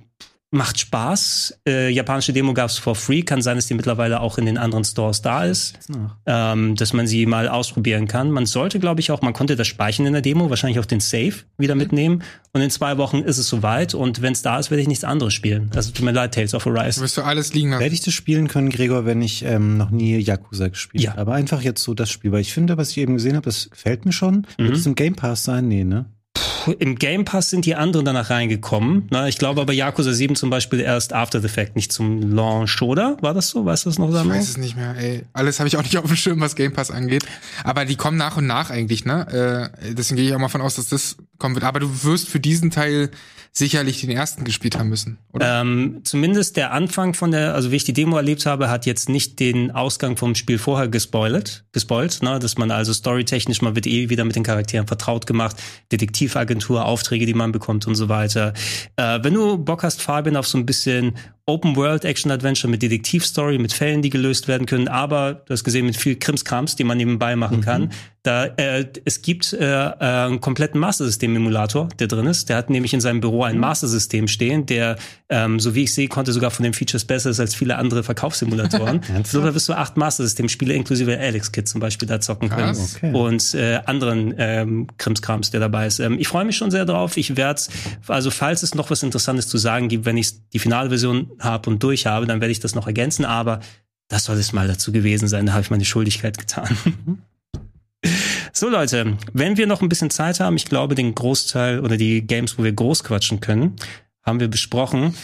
Macht Spaß. Äh, japanische Demo gab's for free. Kann sein, dass die mittlerweile auch in den anderen Stores da ist. Ähm, dass man sie mal ausprobieren kann. Man sollte, glaube ich, auch, man konnte das speichern in der Demo, wahrscheinlich auch den Save wieder mitnehmen. Und in zwei Wochen ist es soweit. Und wenn es da ist, werde ich nichts anderes spielen. Also tut mir leid, Tales of Arise. Wirst du alles liegen lassen. Werde ich das spielen können, Gregor, wenn ich ähm, noch nie Yakuza gespielt ja. habe. Aber einfach jetzt so das Spiel. Weil ich finde, was ich eben gesehen habe, das gefällt mir schon. Mhm. Wird es im Game Pass sein? Nee, ne? Im Game Pass sind die anderen danach reingekommen. Na, ich glaube aber Yakuza 7 zum Beispiel erst After the Fact, nicht zum Launch, oder? War das so? Weißt du das noch, Samuel? Ich weiß es nicht mehr, ey. Alles habe ich auch nicht auf dem Schirm, was Game Pass angeht. Aber die kommen nach und nach eigentlich, ne? Äh, deswegen gehe ich auch mal von aus, dass das kommen wird. Aber du wirst für diesen Teil sicherlich den ersten gespielt haben müssen, oder? Ähm, zumindest der Anfang von der, also wie ich die Demo erlebt habe, hat jetzt nicht den Ausgang vom Spiel vorher gespoilt, gespoilt, ne? dass man also storytechnisch, man wird eh wieder mit den Charakteren vertraut gemacht, Detektivagentur, Aufträge, die man bekommt und so weiter. Äh, wenn du Bock hast, Fabian, auf so ein bisschen Open World Action Adventure mit Detektivstory, mit Fällen, die gelöst werden können, aber du hast gesehen mit viel Krimskrams, die man nebenbei machen mhm. kann. Da äh, es gibt äh, äh, einen kompletten Master System Emulator, der drin ist. Der hat nämlich in seinem Büro ein mhm. Master System stehen, der ähm, so wie ich sehe, konnte sogar von den Features besser ist als viele andere Verkaufssimulatoren. so da wirst du acht Master System Spiele inklusive Alex Kit zum Beispiel da zocken können okay. und äh, anderen ähm, Krimskrams, der dabei ist. Ähm, ich freue mich schon sehr drauf. Ich werde also falls es noch was Interessantes zu sagen gibt, wenn ich die finale Version habe und durch habe, dann werde ich das noch ergänzen. Aber das soll es mal dazu gewesen sein. Da habe ich meine Schuldigkeit getan. So Leute, wenn wir noch ein bisschen Zeit haben, ich glaube, den Großteil oder die Games, wo wir groß quatschen können, haben wir besprochen.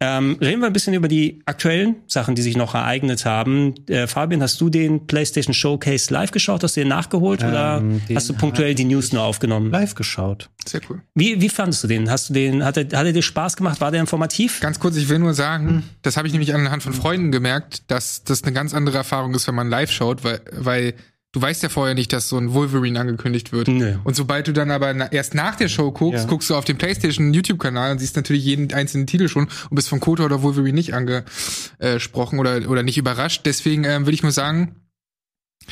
Ähm, reden wir ein bisschen über die aktuellen Sachen, die sich noch ereignet haben. Äh, Fabian, hast du den PlayStation Showcase live geschaut? Hast du den nachgeholt ähm, oder hast du punktuell die News nur aufgenommen? Live geschaut. Sehr cool. Wie, wie fandest du den? Hast du den, hat er, hat er dir Spaß gemacht? War der informativ? Ganz kurz, ich will nur sagen, hm. das habe ich nämlich anhand von Freunden gemerkt, dass das eine ganz andere Erfahrung ist, wenn man live schaut, weil, weil du weißt ja vorher nicht, dass so ein Wolverine angekündigt wird. Nee. Und sobald du dann aber na, erst nach der Show guckst, ja. guckst du auf dem PlayStation YouTube-Kanal und siehst natürlich jeden einzelnen Titel schon und bist von Kotor oder Wolverine nicht angesprochen oder, oder nicht überrascht. Deswegen ähm, würde ich nur sagen,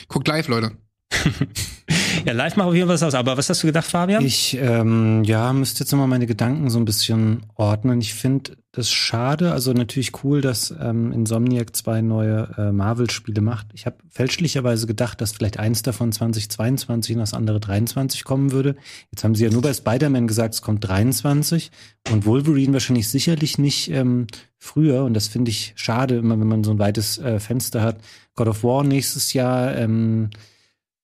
guckt live, Leute. ja, live jeden Fall was aus. Aber was hast du gedacht, Fabian? Ich, ähm, ja, müsste jetzt nochmal meine Gedanken so ein bisschen ordnen. Ich finde das schade. Also natürlich cool, dass ähm, Insomniac zwei neue äh, Marvel-Spiele macht. Ich habe fälschlicherweise gedacht, dass vielleicht eins davon 2022 und das andere 23 kommen würde. Jetzt haben sie ja nur bei Spider-Man gesagt, es kommt 23 und Wolverine wahrscheinlich sicherlich nicht ähm, früher. Und das finde ich schade, immer wenn man so ein weites äh, Fenster hat. God of War nächstes Jahr. Ähm,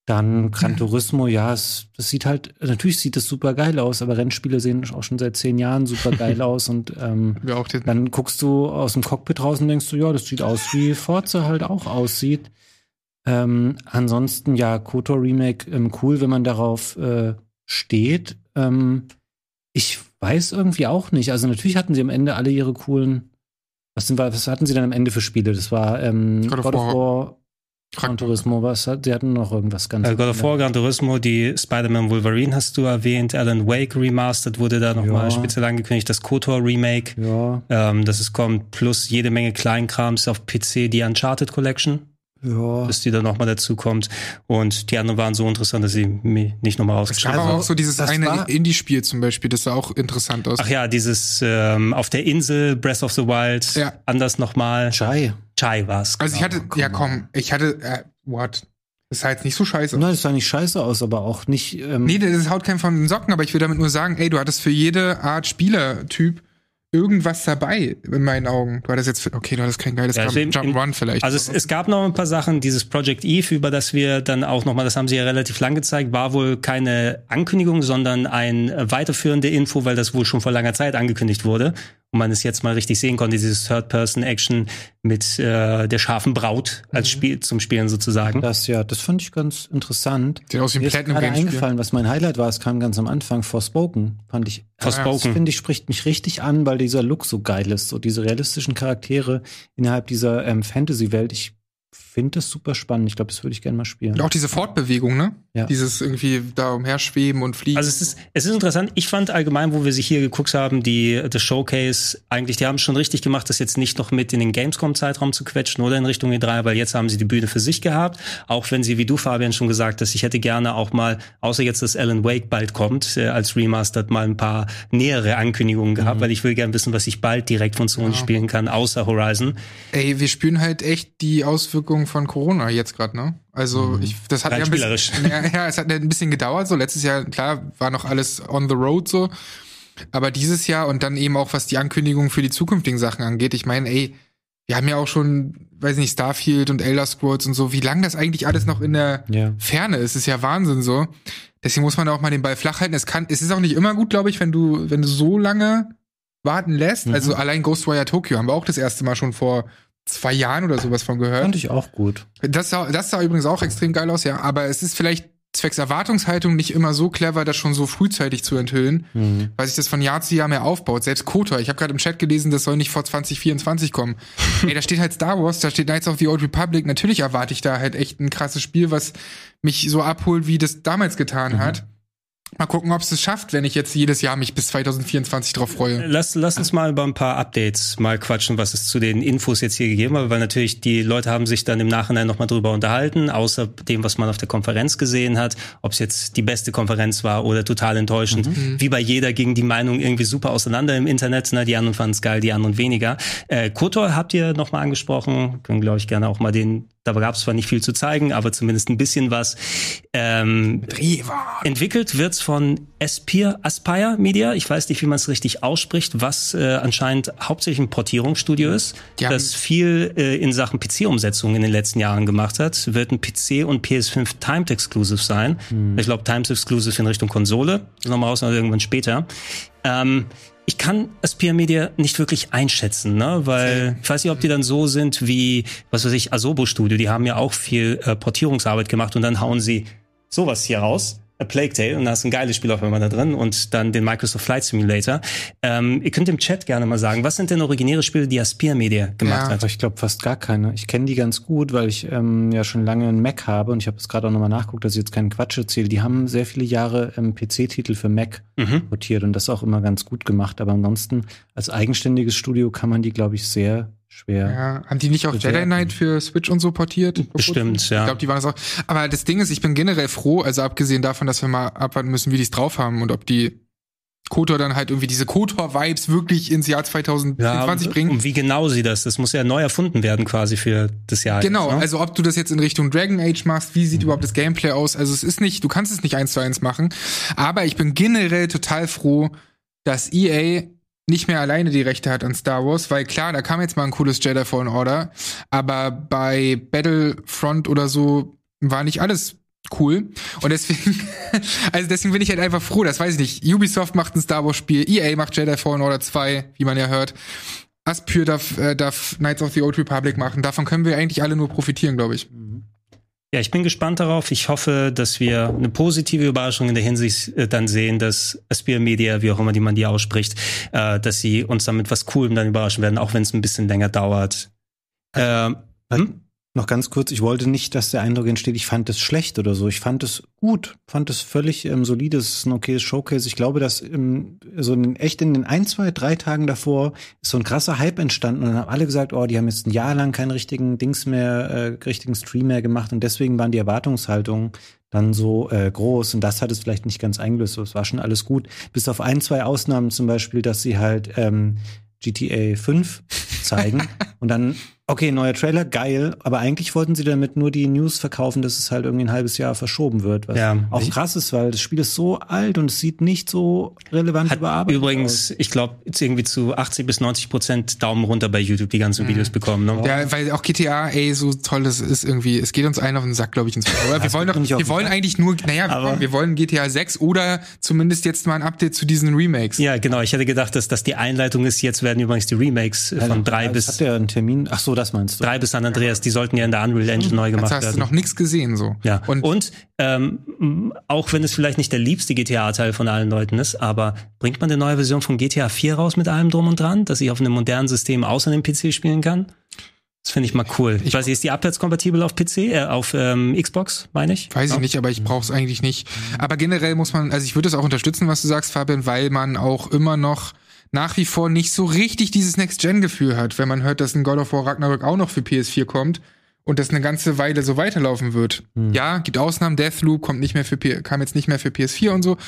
dann Gran Turismo, ja, es, das sieht halt, natürlich sieht es super geil aus, aber Rennspiele sehen auch schon seit zehn Jahren super geil aus und ähm, ja, dann guckst du aus dem Cockpit raus und denkst du, ja, das sieht aus, wie Forza halt auch aussieht. Ähm, ansonsten, ja, KOTOR Remake, ähm, cool, wenn man darauf äh, steht. Ähm, ich weiß irgendwie auch nicht. Also natürlich hatten sie am Ende alle ihre coolen, was, sind, was hatten sie dann am Ende für Spiele? Das war ähm, God, of, God of War Gran Turismo, was hat, die hatten noch irgendwas ganz. Also God of War, Gran Turismo, die Spider-Man Wolverine hast du erwähnt, Alan Wake Remastered wurde da nochmal ja. speziell angekündigt, das KOTOR Remake, ja. ähm, dass es kommt, plus jede Menge Kleinkrams auf PC, die Uncharted Collection ja. dass die dann nochmal dazu kommt. Und die anderen waren so interessant, dass sie mich nicht nochmal rausgeschrieben haben. Es gab aber auch so dieses eine Indie-Spiel zum Beispiel, das sah auch interessant aus. Ach ja, dieses ähm, auf der Insel, Breath of the Wild, ja. anders nochmal. Chai. Chai war's. Also genau. ich hatte, ja komm, ich hatte, äh, what? Das sah jetzt nicht so scheiße Nein, das sah nicht scheiße aus, aber auch nicht. Ähm nee, das haut keinen von den Socken, aber ich will damit nur sagen, ey, du hattest für jede Art Spielertyp irgendwas dabei, in meinen Augen. Du hattest jetzt, okay, du hattest kein geiles ja, also Jump'n'Run vielleicht. Also es, es, gab noch ein paar Sachen, dieses Project Eve, über das wir dann auch nochmal, das haben sie ja relativ lang gezeigt, war wohl keine Ankündigung, sondern ein weiterführende Info, weil das wohl schon vor langer Zeit angekündigt wurde und man es jetzt mal richtig sehen konnte, dieses Third-Person-Action mit äh, der scharfen Braut als mhm. Spiel zum Spielen sozusagen. Das ja, das fand ich ganz interessant. Sieht aus Mir ist gerade eingefallen, was mein Highlight war, es kam ganz am Anfang, Forspoken, fand ich. Forspoken. finde ich, spricht mich richtig an, weil dieser Look so geil ist, so diese realistischen Charaktere innerhalb dieser ähm, Fantasy-Welt. Ich finde das super spannend. Ich glaube, das würde ich gerne mal spielen. Und auch diese Fortbewegung, ne? Ja. Dieses irgendwie da umherschweben und fliegen. Also es ist, es ist interessant. Ich fand allgemein, wo wir sich hier geguckt haben, die, das Showcase, eigentlich, die haben schon richtig gemacht, das jetzt nicht noch mit in den Gamescom-Zeitraum zu quetschen oder in Richtung E3, weil jetzt haben sie die Bühne für sich gehabt. Auch wenn sie, wie du, Fabian, schon gesagt hast, ich hätte gerne auch mal, außer jetzt, dass Alan Wake bald kommt, äh, als Remastered mal ein paar nähere Ankündigungen gehabt, mhm. weil ich will gerne wissen, was ich bald direkt von Sony ja. spielen kann, außer Horizon. Ey, wir spüren halt echt die Auswirkungen von Corona jetzt gerade, ne? Also mhm. ich, das hat ja ein bisschen, ja, ja, es hat ein bisschen gedauert. So letztes Jahr klar war noch alles on the road so, aber dieses Jahr und dann eben auch was die Ankündigungen für die zukünftigen Sachen angeht. Ich meine, ey, wir haben ja auch schon, weiß nicht, Starfield und Elder Scrolls und so. Wie lange das eigentlich alles noch in der ja. Ferne ist, ist ja Wahnsinn so. Deswegen muss man auch mal den Ball flach halten. Es kann, es ist auch nicht immer gut, glaube ich, wenn du, wenn du so lange warten lässt. Mhm. Also allein Ghostwire Tokyo haben wir auch das erste Mal schon vor zwei Jahren oder sowas von gehört. Fand ich auch gut. Das sah, das sah übrigens auch extrem geil aus, ja. Aber es ist vielleicht zwecks Erwartungshaltung nicht immer so clever, das schon so frühzeitig zu enthüllen, mhm. weil sich das von Jahr zu Jahr mehr aufbaut. Selbst Kotor, ich habe gerade im Chat gelesen, das soll nicht vor 2024 kommen. Ey, da steht halt Star Wars, da steht Knights of the Old Republic. Natürlich erwarte ich da halt echt ein krasses Spiel, was mich so abholt, wie das damals getan mhm. hat. Mal gucken, ob es es schafft, wenn ich jetzt jedes Jahr mich bis 2024 drauf freue. Lass, lass uns mal über ein paar Updates mal quatschen, was es zu den Infos jetzt hier gegeben hat, weil natürlich die Leute haben sich dann im Nachhinein nochmal drüber unterhalten, außer dem, was man auf der Konferenz gesehen hat, ob es jetzt die beste Konferenz war oder total enttäuschend. Mhm. Wie bei jeder ging die Meinung irgendwie super auseinander im Internet. Ne? Die anderen fanden es geil, die anderen weniger. Äh, Kotor habt ihr nochmal angesprochen, können glaube ich gerne auch mal den da gab es zwar nicht viel zu zeigen, aber zumindest ein bisschen was. Ähm, entwickelt wird's von Aspire, Aspire Media. Ich weiß nicht, wie man es richtig ausspricht, was äh, anscheinend hauptsächlich ein Portierungsstudio ist, das viel äh, in Sachen PC-Umsetzung in den letzten Jahren gemacht hat. Wird ein PC und PS5 Timed Exclusive sein. Hm. Ich glaube, Timed Exclusive in Richtung Konsole. Nochmal raus, also irgendwann später. Ähm, ich kann Aspire Media nicht wirklich einschätzen, ne? weil ich weiß nicht, ob die dann so sind wie, was weiß ich, Asobo Studio, die haben ja auch viel äh, Portierungsarbeit gemacht und dann hauen sie sowas hier raus A Plague Tale und da ist ein geiles Spiel auf einmal da drin und dann den Microsoft Flight Simulator. Ähm, ihr könnt im Chat gerne mal sagen, was sind denn originäre Spiele, die Aspire Media gemacht ja, hat? Ich glaube fast gar keine. Ich kenne die ganz gut, weil ich ähm, ja schon lange einen Mac habe und ich habe es gerade auch nochmal nachguckt, dass ich jetzt keinen Quatsch erzähle. Die haben sehr viele Jahre ähm, PC-Titel für Mac mhm. portiert und das auch immer ganz gut gemacht. Aber ansonsten als eigenständiges Studio kann man die, glaube ich, sehr schwer. Ja, haben die nicht auch Jedi Knight für Switch und so portiert? Bestimmt, ja. Ich glaube, die waren das auch. Aber das Ding ist, ich bin generell froh, also abgesehen davon, dass wir mal abwarten müssen, wie die es drauf haben und ob die Kotor dann halt irgendwie diese Kotor-Vibes wirklich ins Jahr 2024 ja, bringen. Und wie genau sie das? Das muss ja neu erfunden werden quasi für das Jahr. Genau, jetzt, ne? also ob du das jetzt in Richtung Dragon Age machst, wie sieht mhm. überhaupt das Gameplay aus? Also es ist nicht, du kannst es nicht eins zu eins machen, aber ich bin generell total froh, dass EA nicht mehr alleine die Rechte hat an Star Wars, weil klar, da kam jetzt mal ein cooles Jedi Fallen Order, aber bei Battlefront oder so war nicht alles cool. Und deswegen, also deswegen bin ich halt einfach froh, das weiß ich nicht. Ubisoft macht ein Star Wars Spiel, EA macht Jedi Fallen Order 2, wie man ja hört. Aspyr darf, äh, darf Knights of the Old Republic machen. Davon können wir eigentlich alle nur profitieren, glaube ich. Ja, ich bin gespannt darauf. Ich hoffe, dass wir eine positive Überraschung in der Hinsicht äh, dann sehen, dass Aspire Media, wie auch immer die man die ausspricht, äh, dass sie uns damit was Coolem dann überraschen werden, auch wenn es ein bisschen länger dauert. Ähm, hm? Noch ganz kurz, ich wollte nicht, dass der Eindruck entsteht, ich fand es schlecht oder so. Ich fand es gut, fand es völlig ähm, solide, es ist ein okayes Showcase. Ich glaube, dass ähm, so in, echt in den ein, zwei, drei Tagen davor ist so ein krasser Hype entstanden und dann haben alle gesagt, oh, die haben jetzt ein Jahr lang keinen richtigen Dings mehr, äh, richtigen Stream mehr gemacht und deswegen waren die Erwartungshaltungen dann so äh, groß und das hat es vielleicht nicht ganz eingelöst. Es war schon alles gut, bis auf ein, zwei Ausnahmen zum Beispiel, dass sie halt ähm, GTA 5 zeigen und dann okay, neuer Trailer, geil, aber eigentlich wollten sie damit nur die News verkaufen, dass es halt irgendwie ein halbes Jahr verschoben wird, was Ja. auch krass ist, weil das Spiel ist so alt und es sieht nicht so relevant Hat überarbeitet übrigens, ich glaube, irgendwie zu 80 bis 90 Prozent Daumen runter bei YouTube die ganzen Videos bekommen. Ne? Ja, weil auch GTA, ey, so toll das ist irgendwie, es geht uns allen auf den Sack, glaube ich, ins Oder wir wollen doch, wir wollen eigentlich nur, naja, wir Aber- wollen, wir wollen GTA 6 oder zumindest jetzt mal ein Update zu diesen Remakes. Ja, genau. Ich hätte gedacht, dass das die Einleitung ist. Jetzt werden übrigens die Remakes von drei Ja, bis Hat der einen Termin? Ach so, das meinst du? drei bis San Andreas. Die sollten ja in der Unreal Engine neu Jetzt gemacht hast du werden. noch nichts gesehen, so. Ja, Und, und, ähm, auch wenn es vielleicht nicht der liebste GTA-Teil von allen Leuten ist, aber bringt man eine neue Version von GTA 4 raus mit allem drum und dran, dass ich auf einem modernen System außer dem PC spielen kann? Das finde ich mal cool. Ich weiß nicht, ist die abwärtskompatibel auf PC, äh, auf ähm, Xbox, meine ich? Weiß ich nicht, aber ich brauche es eigentlich nicht. Aber generell muss man, also ich würde es auch unterstützen, was du sagst, Fabian, weil man auch immer noch nach wie vor nicht so richtig dieses Next-Gen-Gefühl hat, wenn man hört, dass ein God of War Ragnarök auch noch für PS4 kommt und das eine ganze Weile so weiterlaufen wird. Ja, gibt Ausnahmen, Deathloop kommt nicht mehr für P kam jetzt nicht mehr für PS4 und so.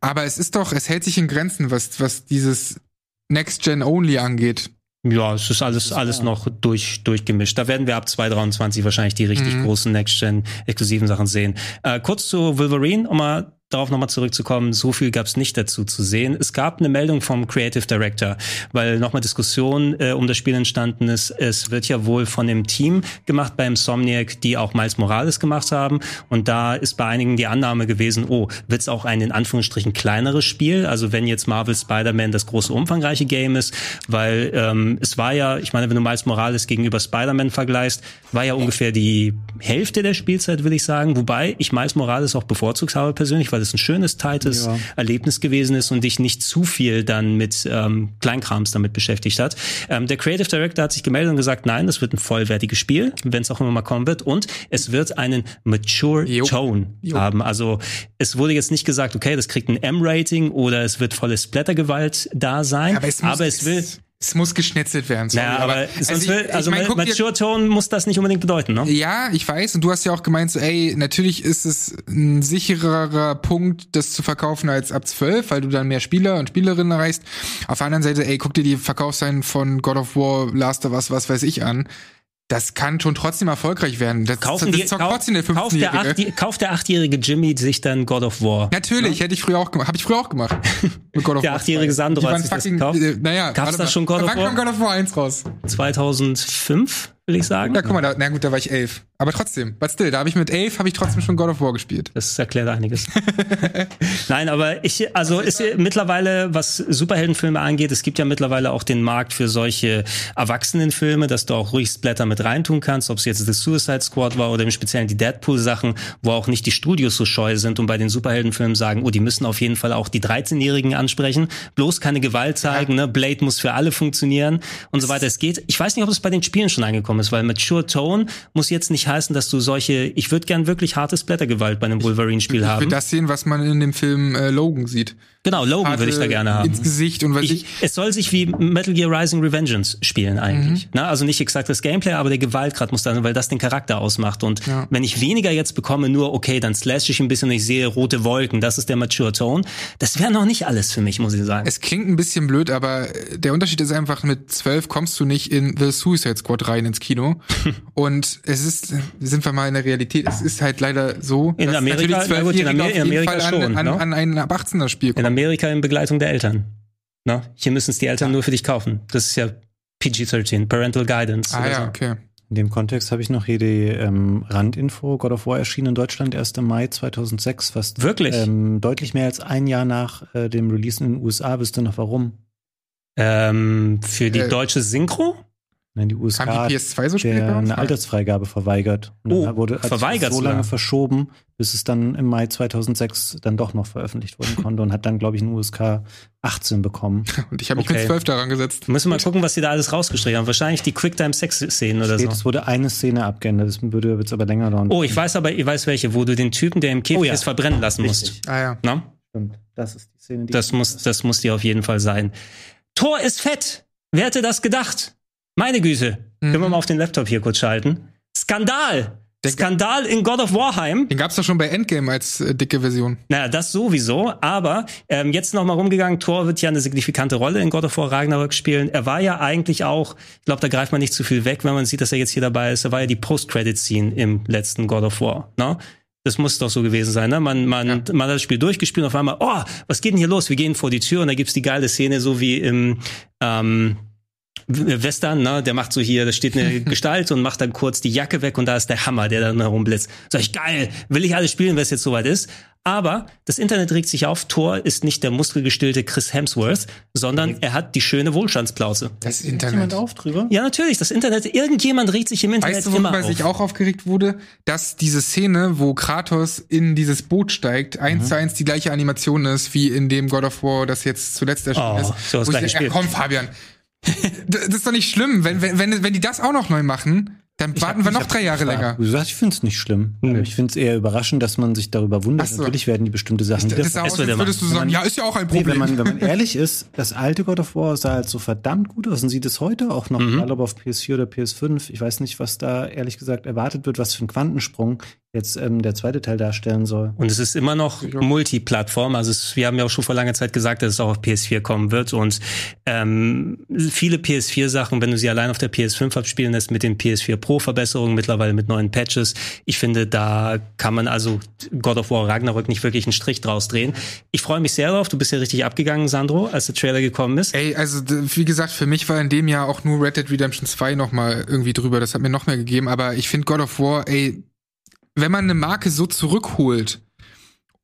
Aber es ist doch, es hält sich in Grenzen, was, was dieses Next-Gen-Only angeht. Ja, es ist alles, alles noch durch, durchgemischt. Da werden wir ab 2023 wahrscheinlich die richtig großen Next-Gen-exklusiven Sachen sehen. Äh, kurz zu Wolverine, um mal darauf nochmal zurückzukommen, so viel gab es nicht dazu zu sehen. Es gab eine Meldung vom Creative Director, weil nochmal Diskussion äh, um das Spiel entstanden ist. Es wird ja wohl von dem Team gemacht bei Insomniac, die auch Miles Morales gemacht haben. Und da ist bei einigen die Annahme gewesen, oh, wird es auch ein in Anführungsstrichen kleineres Spiel? Also wenn jetzt Marvel Spider-Man das große umfangreiche Game ist, weil ähm, es war ja, ich meine, wenn du Miles Morales gegenüber Spider-Man vergleichst, war ja ungefähr die Hälfte der Spielzeit, will ich sagen. Wobei ich Miles Morales auch bevorzugt habe persönlich, weil es ein schönes, tightes Ja. Erlebnis gewesen ist und dich nicht zu viel dann mit ähm, Kleinkrams damit beschäftigt hat. Ähm, der Creative Director hat sich gemeldet und gesagt, nein, das wird ein vollwertiges Spiel, wenn es auch immer mal kommen wird. Und es wird einen mature Jo. Tone Jo. haben. Also es wurde jetzt nicht gesagt, okay, das kriegt ein M-Rating oder es wird volle Splattergewalt da sein. Aber es, muss, es will. Es muss geschnetzelt werden. Sorry, Naja, aber, sonst ich- will, ich also mein, guck dir- Mature Tone muss das nicht unbedingt bedeuten, ne? Ja, ich weiß. Und du hast ja auch gemeint, so, ey, natürlich ist es ein sichererer Punkt, das zu verkaufen als ab 12, weil du dann mehr Spieler und Spielerinnen erreichst. Auf der anderen Seite, ey, guck dir die Verkaufszahlen von God of War, Last of Us, was weiß ich an. Das kann schon trotzdem erfolgreich werden. Das, Kaufen das die, zockt trotzdem der kauft, der 15-Jährige. acht, kauft der achtjährige Jimmy sich dann God of War? Natürlich, hätte ich früher auch gemacht. Habe ich früher auch gemacht. Mit God of Der achtjährige 2. Sandro hat sich das fucking, gekauft. Äh, naja, Gab's da schon God of Wann War? kam God of War 1 raus? 2005, will ich sagen. Ja, guck mal, da, na gut, da war ich elf. Aber trotzdem, but still, da habe ich mit elf, habe ich trotzdem schon God of War gespielt. Das erklärt einiges. Nein, aber ich, also ist ja mittlerweile, was Superheldenfilme angeht, es gibt ja mittlerweile auch den Markt für solche Erwachsenenfilme, dass du auch ruhig Splatter mit reintun kannst, ob es jetzt The Suicide Squad war oder im Speziellen die Deadpool-Sachen, wo auch nicht die Studios so scheu sind und bei den Superheldenfilmen sagen, oh, die müssen auf jeden Fall auch die 13-Jährigen ansprechen, bloß keine Gewalt zeigen, ne? Blade muss für alle funktionieren und so weiter. Es geht, ich weiß nicht, ob es bei den Spielen schon angekommen ist, weil Mature Tone muss jetzt nicht heißen, dass du solche, ich würde gern wirklich harte Splattergewalt bei einem Wolverine-Spiel Ich haben. will das sehen, was man in dem Film äh, Logan sieht. Genau, Logan würde ich da gerne haben. Ins Gesicht und was ich. Ich, es soll sich wie Metal Gear Rising Revengeance spielen eigentlich. Mhm. Na, also nicht exakt das Gameplay, aber der Gewaltgrad muss dann, weil das den Charakter ausmacht. Und wenn ich weniger jetzt bekomme, nur okay, dann slash ich ein bisschen und ich sehe rote Wolken, das ist der Mature Tone. Das wäre noch nicht alles für mich, muss ich sagen. Es klingt ein bisschen blöd, aber der Unterschied ist einfach, mit zwölf kommst du nicht in The Suicide Squad rein ins Kino. und es ist, sind wir mal in der Realität, es ist halt leider so, In dass Amerika- natürlich na gut, in Amer- auf in jeden Amerika Fall an, schon, an, ne? an ein ab 18er Spiel In kommen. Amerika in Begleitung der Eltern. Na, hier müssen es die Eltern nur für dich kaufen. Das ist ja PG-13, Parental Guidance. Ah oder ja, so. okay. In dem Kontext habe ich noch hier die ähm, Randinfo. God of War erschien in Deutschland erst im Mai 2006, fast Wirklich? ähm, deutlich mehr als ein Jahr nach äh, dem Release in den USA. Wisst ihr noch warum? Ähm, für die Äh, deutsche Synchro? Nein, die USA Kam die PS2 so spät der eine Altersfreigabe verweigert. Und Oh, wurde verweigert so lange verschoben, bis es dann im Mai 2006 dann doch noch veröffentlicht werden konnte und hat dann, glaube ich, in USK 18 bekommen. Und ich habe mich Okay. mit 12 daran gesetzt. Müssen wir mal gucken, was die da alles rausgestrichen haben. Wahrscheinlich die Quicktime-Sex-Szenen oder so. Es wurde eine Szene abgeändert, das würde jetzt aber länger dauern. Oh, ich weiß aber, ich weiß welche, wo du den Typen, der im Käfig Oh ja. ist, verbrennen lassen Richtig. musst. Ah ja. Na? Stimmt. Das ist die Szene, die Das muss, das muss dir auf jeden Fall sein. Tor ist fett. Wer hätte das gedacht? Meine Güte. Können wir mal auf den Laptop hier kurz schalten? Skandal! Der- Skandal in God of Warheim. Den gab's doch schon bei Endgame als äh, dicke Version. Naja, das sowieso, aber ähm, jetzt noch mal rumgegangen, Thor wird ja eine signifikante Rolle in God of War Ragnarök spielen. Er war ja eigentlich auch, ich glaube, da greift man nicht zu viel weg, wenn man sieht, dass er jetzt hier dabei ist. Er war ja die Post-Credit-Scene im letzten God of War. Ne? Das muss doch so gewesen sein. Ne? Man, man, Ja. man hat das Spiel durchgespielt und auf einmal, oh, was geht denn hier los? Wir gehen vor die Tür und da gibt's die geile Szene, so wie im ähm, Western, ne, der macht so hier, da steht eine Gestalt und macht dann kurz die Jacke weg und da ist der Hammer, der dann herumblitzt. Sag ich, geil, will ich alles spielen, wenn es jetzt soweit ist. Aber das Internet regt sich auf, Thor ist nicht der muskelgestillte Chris Hemsworth, sondern er hat die schöne Wohlstandsplauze. Das jemand Internet. auf drüber? Ja, natürlich, das Internet, irgendjemand regt sich im Internet Weißt du, immer auf. sich auch aufgeregt wurde? Dass diese Szene, wo Kratos in dieses Boot steigt, eins Mhm. zu eins die gleiche Animation ist, wie in dem God of War, das jetzt zuletzt erschienen Oh, ist. so das Wo ich gleiche sag, Spiel. Ja, komm, Fabian. Das ist doch nicht schlimm. Wenn, wenn, wenn, wenn die das auch noch neu machen, dann warten wir Ich noch hab drei Jahre gefragt. länger. Du sagst, ich finde es nicht schlimm. Nö. Ich finde es eher überraschend, dass man sich darüber wundert. So. Natürlich werden die bestimmte Sachen Das sah wieder aus, würdest du sagen, man- ja, ist ja auch ein Nee, Problem. wenn man, wenn man ehrlich ist, das alte God of War sah halt so verdammt gut aus und sieht es heute auch noch, Mhm. egal ob auf PS4 oder PS5. Ich weiß nicht, was da ehrlich gesagt erwartet wird, was für ein Quantensprung jetzt ähm, der zweite Teil darstellen soll. Und es ist immer noch Multiplattform. Also es, wir haben ja auch schon vor langer Zeit gesagt, dass es auch auf PS4 kommen wird. Und ähm, viele PS4-Sachen, wenn du sie allein auf der PS5 abspielen lässt, mit den PS4 Pro-Verbesserungen, mittlerweile mit neuen Patches, ich finde, da kann man also God of War Ragnarök nicht wirklich einen Strich draus drehen. Ich freue mich sehr drauf. Du bist ja richtig abgegangen, Sandro, als der Trailer gekommen ist. Ey, also wie gesagt, für mich war in dem Jahr auch nur Red Dead Redemption 2 noch mal irgendwie drüber. Das hat mir noch mehr gegeben. Aber ich finde God of War, ey, wenn man eine Marke so zurückholt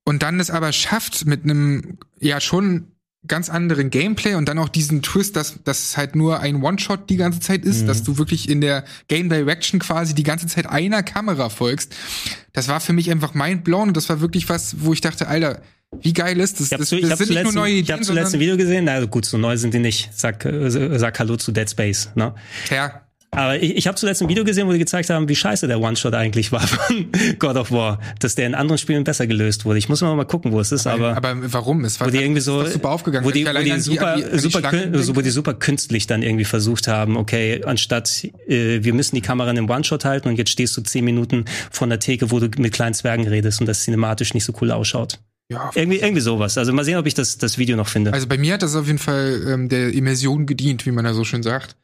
und dann es aber schafft mit einem ja schon ganz anderen Gameplay und dann auch diesen Twist, dass dass es halt nur ein One-Shot die ganze Zeit ist, dass du wirklich in der Game Direction quasi die ganze Zeit einer Kamera folgst. Das war für mich einfach mindblown und das war wirklich was, wo ich dachte, Alter, wie geil ist das? Ich habe das, ich das hab sind nicht nur zuletzt, neue ich Ideen, hab zuletzt ein Video gesehen. Na gut, so neu sind die nicht. Sag, äh, sag Hallo zu Dead Space. Ne? ja, Aber ich, ich habe zuletzt ein Video gesehen, wo die gezeigt haben, wie scheiße der One-Shot eigentlich war von God of War. Dass der in anderen Spielen besser gelöst wurde. Ich muss mal, mal gucken, wo es ist, aber, aber warum? Es war wo die irgendwie so, super aufgegangen. wo die, wo die super, die, super, kün- wo die super künstlich dann irgendwie versucht haben, okay, anstatt äh, wir müssen die Kamera in einem One-Shot halten und jetzt stehst du zehn Minuten von der Theke, wo du mit kleinen Zwergen redest und das cinematisch nicht so cool ausschaut. ja, Irgendwie, irgendwie sowas. Also mal sehen, ob ich das, das Video noch finde. Also bei mir hat das auf jeden Fall ähm, der Immersion gedient, wie man da so schön sagt.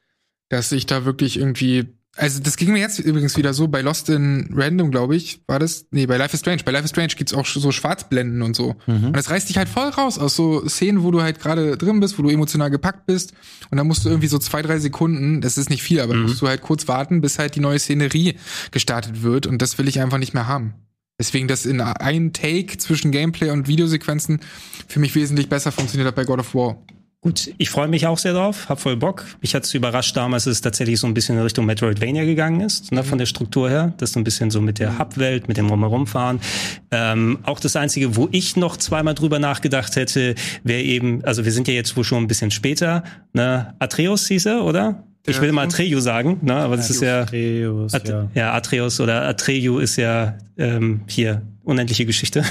Dass ich da wirklich irgendwie. Also das ging mir jetzt übrigens wieder so, bei Lost in Random, glaube ich, war das. Nee, bei Life is Strange. Bei Life is Strange gibt's auch so Schwarzblenden und so. Und das reißt dich halt voll raus aus so Szenen, wo du halt gerade drin bist, wo du emotional gepackt bist. Und dann musst du irgendwie so zwei, drei Sekunden, das ist nicht viel, aber musst du halt kurz warten, bis halt die neue Szenerie gestartet wird. Und das will ich einfach nicht mehr haben. Deswegen das in ein Take zwischen Gameplay und Videosequenzen für mich wesentlich besser funktioniert hat bei God of War. Gut, ich freue mich auch sehr drauf, hab voll Bock. Mich hat's überrascht damals, dass es tatsächlich so ein bisschen in Richtung Metroidvania gegangen ist, ne, von der Struktur her. Das so ein bisschen so mit der Hub-Welt, mit dem Rumherumfahren. Ähm, auch das Einzige, wo ich noch zweimal drüber nachgedacht hätte, wäre eben, also wir sind ja jetzt wohl schon ein bisschen später, ne, Atreus hieß er, oder? Ich will mal Atreyu sagen, ne, aber das ist ja, Atreus, At ja. ja, Atreus oder Atreyu ist ja ähm, hier unendliche Geschichte.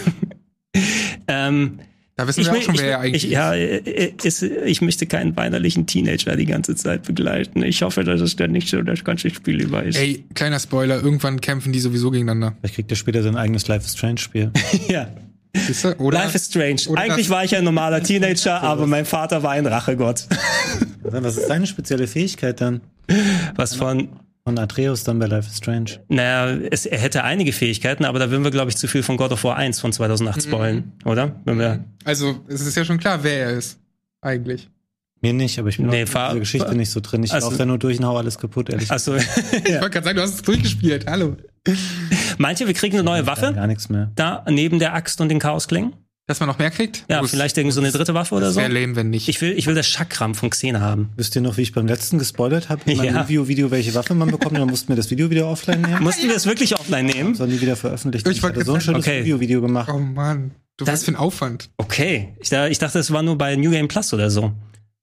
ähm, Da wissen wir auch schon, wer er ich, eigentlich ich, ja, äh, ist, ich möchte keinen weinerlichen Teenager die ganze Zeit begleiten. Ich hoffe, dass es dann nicht so das ganze Spiel über ist. ist. Ey, kleiner Spoiler, irgendwann kämpfen die sowieso gegeneinander. Vielleicht kriegt er später sein eigenes Life is Strange Spiel. ja. Du? Oder, Life is strange. oder Eigentlich war ich ein normaler Teenager, aber mein Vater war ein Rachegott. Was ist seine spezielle Fähigkeit dann? Was von, Von Atreus dann bei Life is Strange. naja, es, er hätte einige Fähigkeiten, aber da würden wir, glaube ich, zu viel von God of War 1 von 2008 spoilen, oder? Wenn wir, also, es ist ja schon klar, wer er ist. Eigentlich. Mir nicht, aber ich bin Nee, auch in dieser Geschichte nicht so drin. Ich Also- laufe da nur durch und hau alles kaputt, ehrlich achso, Ich wollte gerade sagen, du hast es durchgespielt. Hallo. meint ihr, wir kriegen eine neue. Waffe? Gar nichts mehr. Da, neben der Axt und den Chaosklingen? Dass man noch mehr kriegt? Ja, Muss- vielleicht irgend so eine dritte Waffe oder Das so. wäre lame, wenn nicht. Ich will, ich will das Chakram von Xena haben. Wisst ihr noch, wie ich beim letzten gespoilert habe in meinem Ja. Review-Video, welche Waffe man bekommt? Dann mussten wir das Video wieder offline nehmen. Mussten wir es wirklich offline nehmen? Soll nie wieder veröffentlicht. Ich Ich wollte hatte so ein schönes okay. Review-Video gemacht. oh Mann. Du Das- weißt für einen Aufwand. Okay. Ich, da, ich dachte, es war nur bei New Game Plus oder so.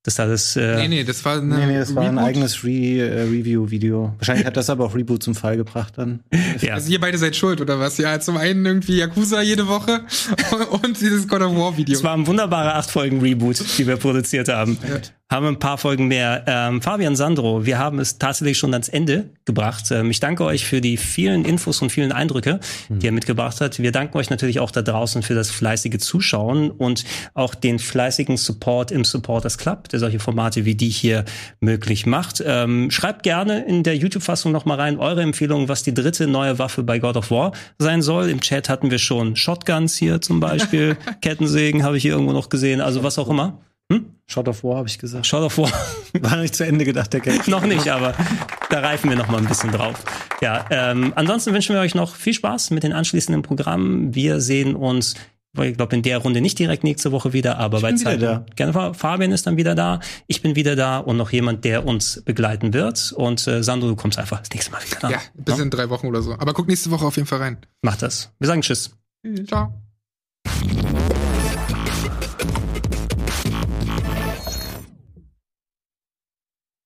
Das da das. Äh, Nee, nee, das war eine Nee, nee, das war ein eigenes Re äh, Review-Video. Wahrscheinlich hat das aber auch Reboot zum Fall gebracht dann. ja. Also ihr beide seid schuld, oder was? Ja, zum einen irgendwie Yakuza jede Woche und dieses God of War Video. Es war ein wunderbarer acht Folgen Reboot, die wir produziert haben. Haben ein paar Folgen mehr. Ähm, Fabian Sandro, wir haben es tatsächlich schon ans Ende gebracht. Ähm, ich danke euch für die vielen Infos und vielen Eindrücke, die ihr mitgebracht habt. Wir danken euch natürlich auch da draußen für das fleißige Zuschauen und auch den fleißigen Support im Supporters Club, der solche Formate wie die hier möglich macht. Ähm, schreibt gerne in der YouTube-Fassung noch mal rein eure Empfehlungen, was die dritte neue Waffe bei God of War sein soll. Im Chat hatten wir schon Shotguns hier zum Beispiel, Kettensägen habe ich hier irgendwo noch gesehen, also was auch immer. Shot of War habe ich gesagt. Shot of War War noch nicht zu Ende gedacht, der Gag. noch nicht, aber da reifen wir noch mal ein bisschen drauf. Ja, ähm, ansonsten wünschen wir euch noch viel Spaß mit den anschließenden Programmen. Wir sehen uns, ich glaube in der Runde nicht direkt nächste Woche wieder, aber bei bin wieder Zeit. da. Gerne, Fabian ist dann wieder da. Ich bin wieder da und noch jemand, der uns begleiten wird. Und äh, Sandro, du kommst einfach das nächste Mal wieder. ja, bis in drei Wochen oder so. Aber guck nächste Woche auf jeden Fall rein. Mach das. Wir sagen Tschüss. Ciao.